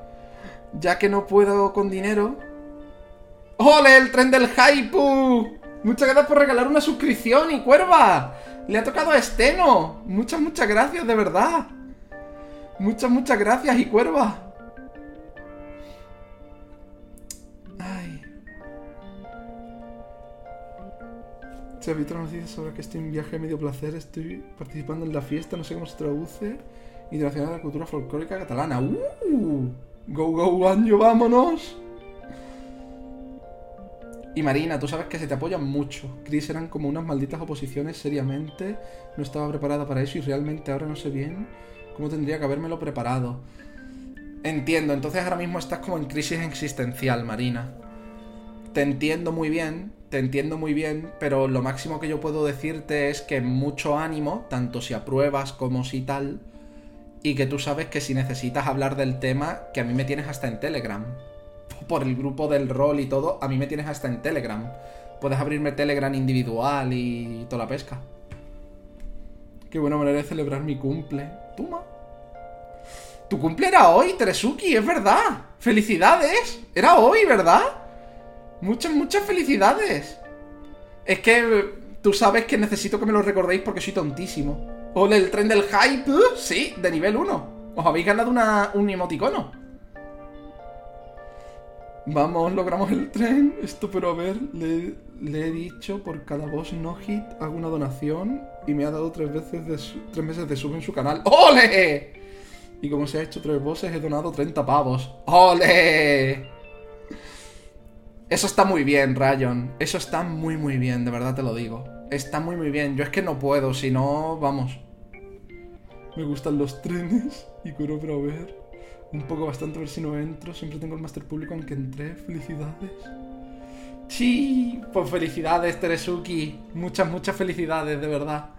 Ya que no puedo con dinero. ¡Ole, el tren del hype! Muchas gracias por regalar una suscripción y cuerva. Le ha tocado a Esteno. Muchas, muchas gracias, de verdad. Muchas, muchas gracias y cuerva. Se ha visto noticias sobre que estoy en viaje de medio placer, estoy participando en la fiesta, no sé cómo se traduce. Internacional de la cultura folclórica catalana. ¡Uh! ¡Go, go, año, vámonos! Y Marina, tú sabes que se te apoyan mucho. Chris eran como unas malditas oposiciones, seriamente. No estaba preparada para eso y realmente ahora no sé bien cómo tendría que habérmelo preparado. Entiendo, entonces ahora mismo estás como en crisis existencial, Marina. te entiendo muy bien, te entiendo muy bien, pero lo máximo que yo puedo decirte es que mucho ánimo, tanto si apruebas como si tal, y que tú sabes que si necesitas hablar del tema, que a mí me tienes hasta en Telegram. Por el grupo del rol y todo, a mí me tienes hasta en Telegram. Puedes abrirme Telegram individual y toda la pesca. Qué buena manera de celebrar mi cumple. Toma. Tu cumple era hoy, Teresuki, es verdad. ¡Felicidades! Era hoy, ¿verdad? Muchas, muchas felicidades. Es que eh, tú sabes que necesito que me lo recordéis porque soy tontísimo. Ole, el tren del hype. Sí, de nivel 1. Os habéis ganado una, un emoticono. Vamos, logramos el tren. Esto, pero a ver, le, le he dicho por cada boss no hit hago una donación y me ha dado tres veces de tres meses de sub en su canal. ¡Ole! Y como se ha hecho tres bosses, he donado 30 pavos. ¡Ole! Eso está muy bien, Rayon. Eso está muy, muy bien, de verdad te lo digo. Está muy, muy bien. Yo es que no puedo, si no, vamos. Me gustan los trenes y quiero para ver. Un poco bastante a ver si no entro. Siempre tengo el máster público aunque entré. Felicidades. Sí, pues felicidades, Teresuki. Muchas, muchas felicidades, de verdad.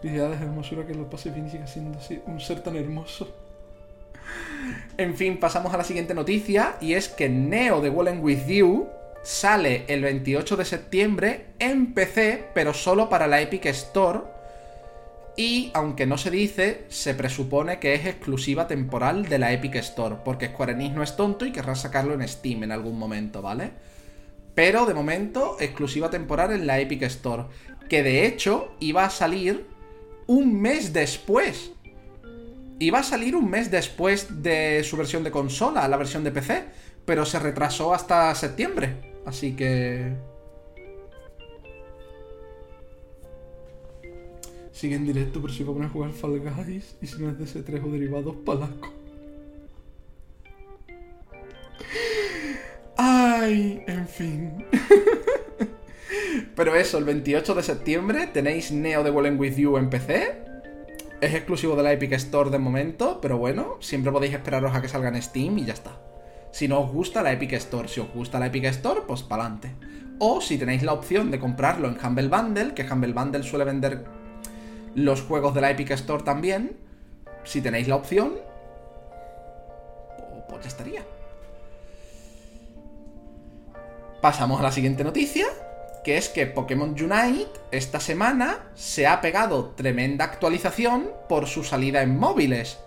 Felicidades, hermosura, que lo pase bien y siendo así un ser tan hermoso. En fin, pasamos a la siguiente noticia, y es que Neo de Wallen With You sale el 28 de septiembre en PC, pero solo para la Epic Store. Y, aunque no se dice, se presupone que es exclusiva temporal de la Epic Store, porque Square Enix no es tonto y querrá sacarlo en Steam en algún momento, ¿vale? Pero de momento, exclusiva temporal en la Epic Store. Que de hecho iba a salir un mes después. Iba a salir un mes después de su versión de consola, la versión de PC. Pero se retrasó hasta septiembre. Así que... Sigue en directo, pero si va a poner a jugar Fall Guys y si no es de ese 3 o derivados, palaco. Ay, en fin. Pero eso, el 28 de septiembre tenéis Neo de Wallen With You en PC. Es exclusivo de la Epic Store de momento, pero bueno, siempre podéis esperaros a que salga en Steam y ya está. Si no os gusta la Epic Store, si os gusta la Epic Store, pues pa'lante. O si tenéis la opción de comprarlo en Humble Bundle, que Humble Bundle suele vender los juegos de la Epic Store también, si tenéis la opción, pues ya estaría. Pasamos a la siguiente noticia, que es que Pokémon Unite esta semana se ha pegado tremenda actualización por su salida en móviles.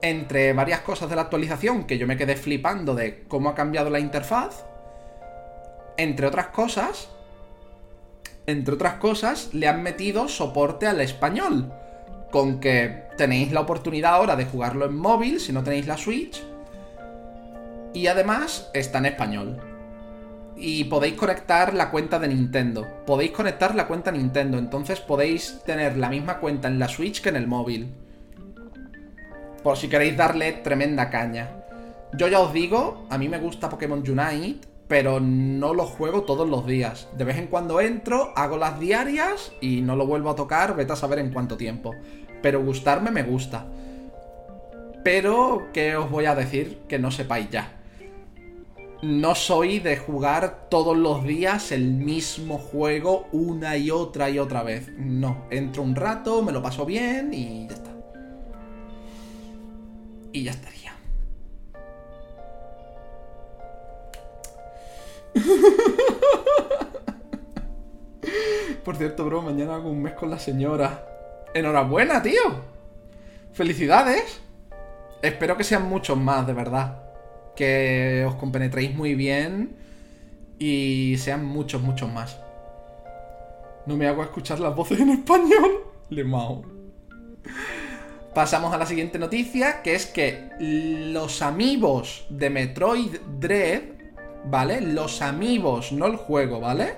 Entre varias cosas de la actualización que yo me quedé flipando de cómo ha cambiado la interfaz, entre otras cosas, entre otras cosas, le han metido soporte al español. Con que tenéis la oportunidad ahora de jugarlo en móvil si no tenéis la Switch. Y además está en español y podéis conectar la cuenta de Nintendo. Podéis conectar la cuenta Nintendo, entonces podéis tener la misma cuenta en la Switch que en el móvil. Por si queréis darle tremenda caña. Yo ya os digo, a mí me gusta Pokémon Unite, pero no lo juego todos los días. De vez en cuando entro, hago las diarias y no lo vuelvo a tocar, vete a saber en cuánto tiempo. Pero gustarme me gusta. Pero, ¿qué os voy a decir que no sepáis ya? No soy de jugar todos los días el mismo juego una y otra y otra vez. No, entro un rato, me lo paso bien y ya está. Y ya estaría. Por cierto, bro, mañana hago un mes con la señora. Enhorabuena, tío. Felicidades. Espero que sean muchos más, de verdad que os compenetréis muy bien y sean muchos, muchos más. No me hago escuchar las voces en español. Le mao. Pasamos a la siguiente noticia, que es que los amigos de Metroid Dread, ¿vale? Los amigos, no el juego, ¿vale?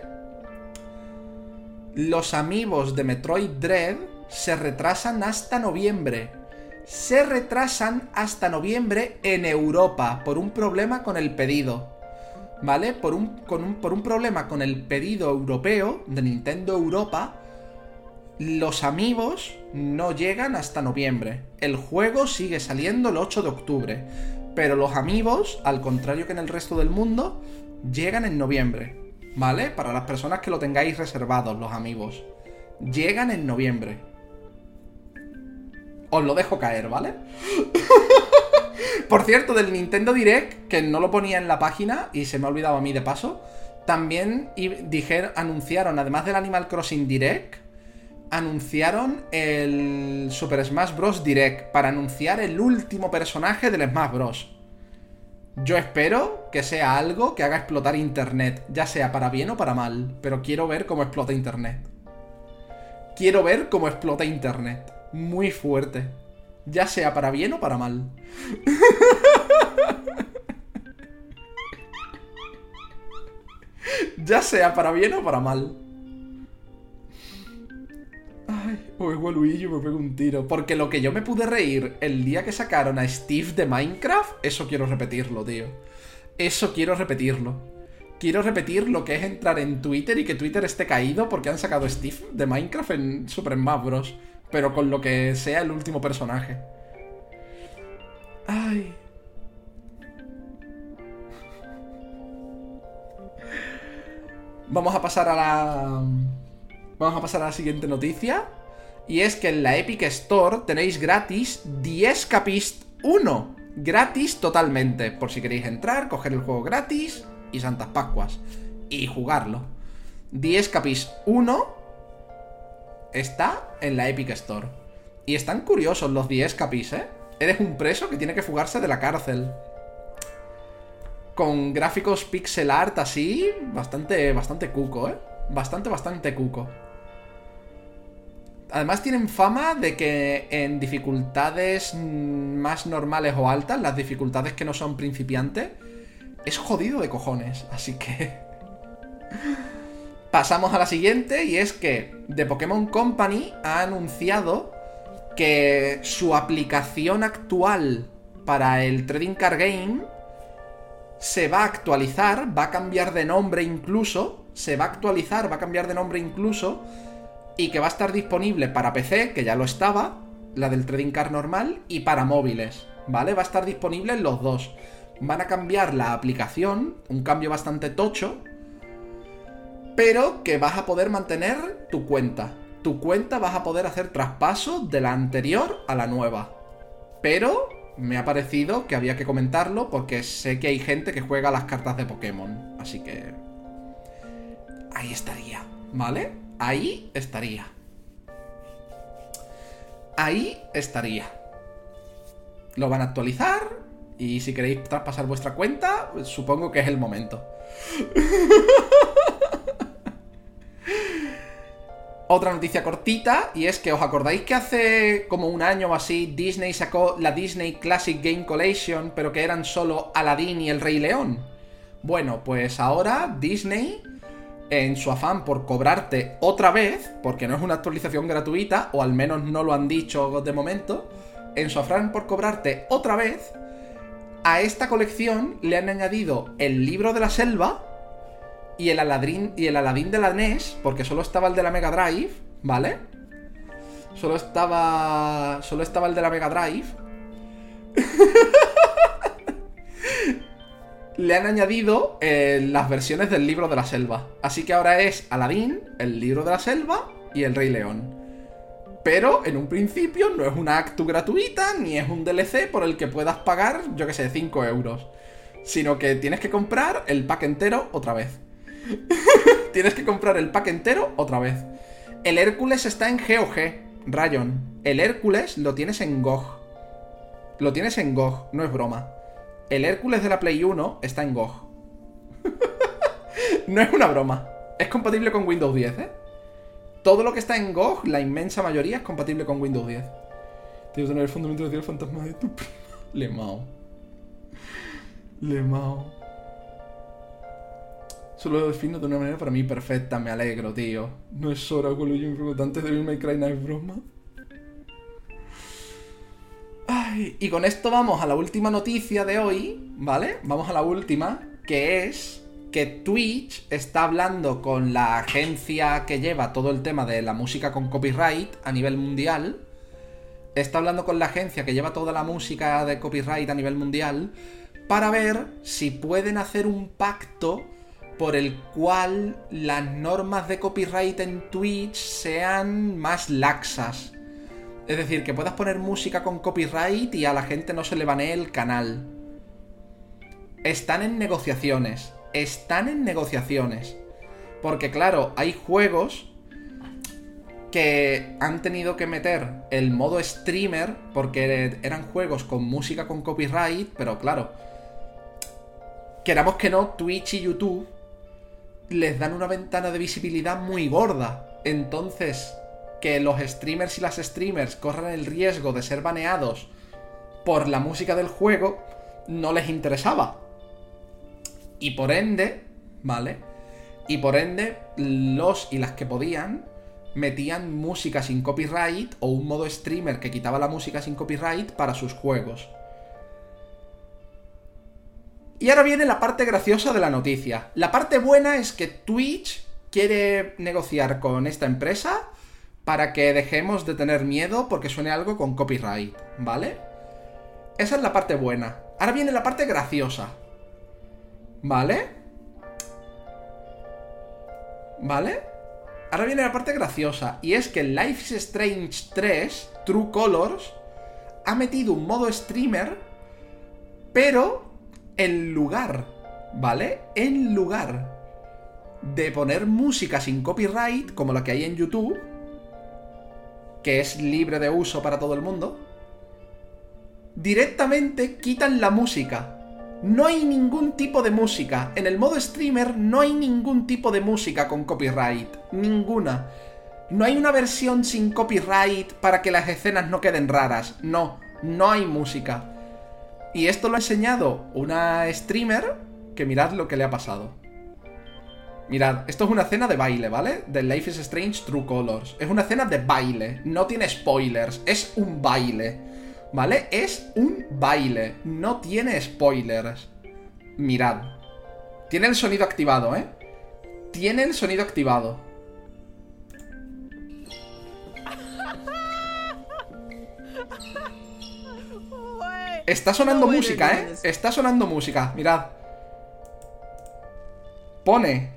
Los amigos de Metroid Dread se retrasan hasta noviembre se retrasan hasta noviembre en Europa por un problema con el pedido. ¿Vale? Por un, por un problema con el pedido europeo de Nintendo Europa, los amigos no llegan hasta noviembre. El juego sigue saliendo el 8 de octubre. Pero los amigos, al contrario que en el resto del mundo, llegan en noviembre. ¿Vale? Para las personas que lo tengáis reservados, los amigos. Llegan en noviembre. Os lo dejo caer, ¿vale? Por cierto, del Nintendo Direct, que no lo ponía en la página y se me ha olvidado a mí de paso, también dijeron, anunciaron, además del Animal Crossing Direct, anunciaron el Super Smash Bros. Direct para anunciar el último personaje del Smash Bros. Yo espero que sea algo que haga explotar Internet, ya sea para bien o para mal, pero quiero ver cómo explota Internet. Quiero ver cómo explota Internet. Muy fuerte. Ya sea para bien o para mal. ya sea para bien o para mal. Ay, o es Luigi me pego un tiro. Porque lo que yo me pude reír el día que sacaron a Steve de Minecraft, eso quiero repetirlo, tío. Eso quiero repetirlo. Quiero repetir lo que es entrar en Twitter y que Twitter esté caído porque han sacado a Steve de Minecraft en Super Smash Bros. Pero con lo que sea el último personaje. Ay. Vamos a pasar a la... Vamos a pasar a la siguiente noticia. Y es que en la Epic Store tenéis gratis 10 Capist 1. Gratis totalmente. Por si queréis entrar, coger el juego gratis y Santas Pascuas. Y jugarlo. 10 Capist 1 está en la Epic Store. Y están curiosos los 10 Capis, ¿eh? Eres un preso que tiene que fugarse de la cárcel. Con gráficos pixel art así, bastante, bastante cuco, ¿eh? Bastante, bastante cuco. Además tienen fama de que en dificultades más normales o altas, las dificultades que no son principiantes, es jodido de cojones. Así que... Pasamos a la siguiente y es que The Pokémon Company ha anunciado que su aplicación actual para el Trading Card Game se va a actualizar, va a cambiar de nombre incluso, se va a actualizar, va a cambiar de nombre incluso, y que va a estar disponible para PC, que ya lo estaba, la del Trading Card normal, y para móviles, ¿vale? Va a estar disponible en los dos. Van a cambiar la aplicación, un cambio bastante tocho, pero que vas a poder mantener tu cuenta tu cuenta vas a poder hacer traspaso de la anterior a la nueva. Pero me ha parecido que había que comentarlo porque sé que hay gente que juega las cartas de Pokémon. Así que... Ahí estaría, ¿vale? Ahí estaría. Ahí estaría. Lo van a actualizar y si queréis traspasar vuestra cuenta, supongo que es el momento. Otra noticia cortita, y es que os acordáis que hace como un año o así Disney sacó la Disney Classic Game Collection, pero que eran solo Aladdin y el Rey León. Bueno, pues ahora Disney, en su afán por cobrarte otra vez, porque no es una actualización gratuita, o al menos no lo han dicho de momento, en su afán por cobrarte otra vez, a esta colección le han añadido el libro de la selva, y el Aladín, y el Aladín de la NES, porque solo estaba el de la Mega Drive, ¿vale? Solo estaba. Solo estaba el de la Mega Drive. Le han añadido eh, las versiones del libro de la selva. Así que ahora es Aladín, el libro de la selva y el Rey León. Pero en un principio no es una actu gratuita ni es un DLC por el que puedas pagar, yo que sé, 5 euros. Sino que tienes que comprar el pack entero otra vez. Tienes que comprar el pack entero otra vez. El Hércules está en GOG, Rayon. El Hércules lo tienes en GOG. Lo tienes en GOG, no es broma. El Hércules de la Play 1 está en GOG. no es una broma. Es compatible con Windows 10, ¿eh? Todo lo que está en GOG, la inmensa mayoría, es compatible con Windows 10. Tienes que tener el fundamento de el fantasma de tu prima. Lemao. Lemao. Solo lo defino de una manera para mí perfecta, me alegro, tío. No es hora con lo antes de irme Cry no es broma. Ay, y con esto vamos a la última noticia de hoy, ¿vale? Vamos a la última, que es que Twitch está hablando con la agencia que lleva todo el tema de la música con copyright a nivel mundial está hablando con la agencia que lleva toda la música de copyright a nivel mundial para ver si pueden hacer un pacto por el cual las normas de copyright en Twitch sean más laxas. Es decir, que puedas poner música con copyright y a la gente no se le banee el canal. Están en negociaciones. Están en negociaciones. Porque claro, hay juegos que han tenido que meter el modo streamer porque eran juegos con música con copyright, pero claro, queramos que no, Twitch y YouTube les dan una ventana de visibilidad muy gorda. Entonces, que los streamers y las streamers corran el riesgo de ser baneados por la música del juego, no les interesaba. Y por ende, ¿vale? Y por ende, los y las que podían metían música sin copyright o un modo streamer que quitaba la música sin copyright para sus juegos. Y ahora viene la parte graciosa de la noticia. La parte buena es que Twitch quiere negociar con esta empresa para que dejemos de tener miedo porque suene algo con copyright, ¿vale? Esa es la parte buena. Ahora viene la parte graciosa. ¿Vale? ¿Vale? Ahora viene la parte graciosa. Y es que Life Strange 3, True Colors, ha metido un modo streamer, pero en lugar, ¿vale? En lugar de poner música sin copyright, como la que hay en YouTube, que es libre de uso para todo el mundo, directamente quitan la música. No hay ningún tipo de música. En el modo streamer no hay ningún tipo de música con copyright. Ninguna. No hay una versión sin copyright para que las escenas no queden raras. No, no hay música. Y esto lo ha enseñado una streamer que mirad lo que le ha pasado. Mirad, esto es una escena de baile, ¿vale? De Life is Strange True Colors. Es una escena de baile, no tiene spoilers, es un baile. ¿Vale? Es un baile, no tiene spoilers. Mirad. Tiene el sonido activado, ¿eh? Tiene el sonido activado. Está sonando música, ¿eh? Está sonando música, mirad. Pone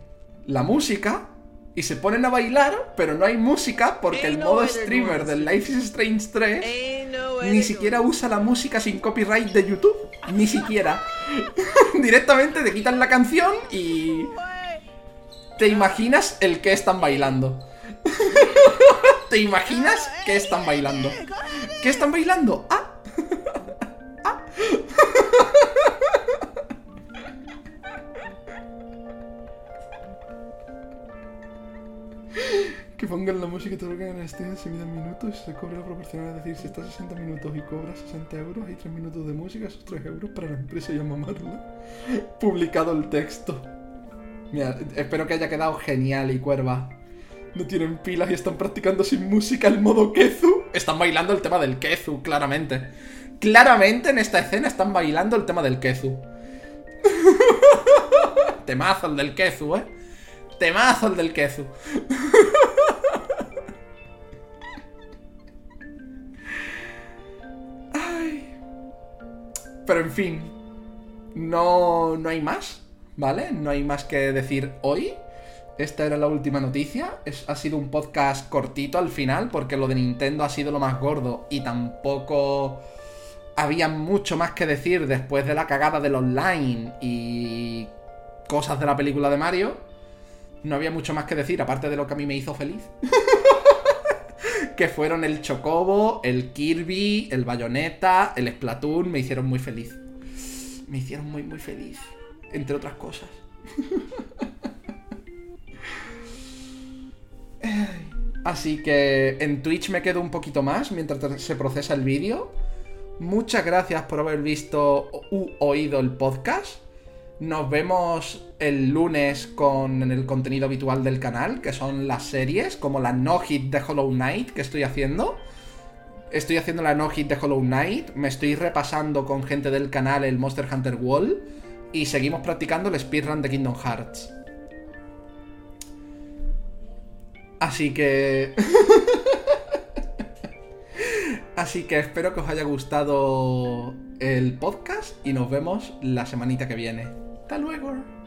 la música y se ponen a bailar, pero no hay música porque el modo streamer del Life is Strange 3 ni siquiera usa la música sin copyright de YouTube. Ni siquiera. Directamente te quitan la canción y... ¿Te imaginas el que están bailando? ¿Te imaginas que están bailando? ¿Qué están bailando? Ah, que pongan la música y todo lo que en se miden minutos y se cobra proporcional. Es decir, si estás 60 minutos y cobras 60 euros, hay 3 minutos de música, esos 3 euros para la empresa y a mamarla. Publicado el texto. Mira, espero que haya quedado genial y cuerva. No tienen pilas y están practicando sin música el modo Kezu. Están bailando el tema del Kezu, claramente. Claramente en esta escena están bailando el tema del Kezu. Temazo el del Kezu, ¿eh? Temazo el del Kezu. Pero en fin, no, no hay más, ¿vale? No hay más que decir hoy. Esta era la última noticia. ha sido un podcast cortito al final porque lo de Nintendo ha sido lo más gordo y tampoco había mucho más que decir después de la cagada del online y cosas de la película de Mario. No había mucho más que decir, aparte de lo que a mí me hizo feliz. que fueron el Chocobo, el Kirby, el Bayonetta, el Splatoon, me hicieron muy feliz. Me hicieron muy, muy feliz. Entre otras cosas. Así que en Twitch me quedo un poquito más mientras se procesa el vídeo. Muchas gracias por haber visto u oído el podcast. Nos vemos el lunes con el contenido habitual del canal, que son las series, como la No Hit de Hollow Knight que estoy haciendo. Estoy haciendo la No Hit de Hollow Knight, me estoy repasando con gente del canal el Monster Hunter Wall y seguimos practicando el speedrun de Kingdom Hearts. Así que... Así que espero que os haya gustado el podcast y nos vemos la semanita que viene. Hasta luego.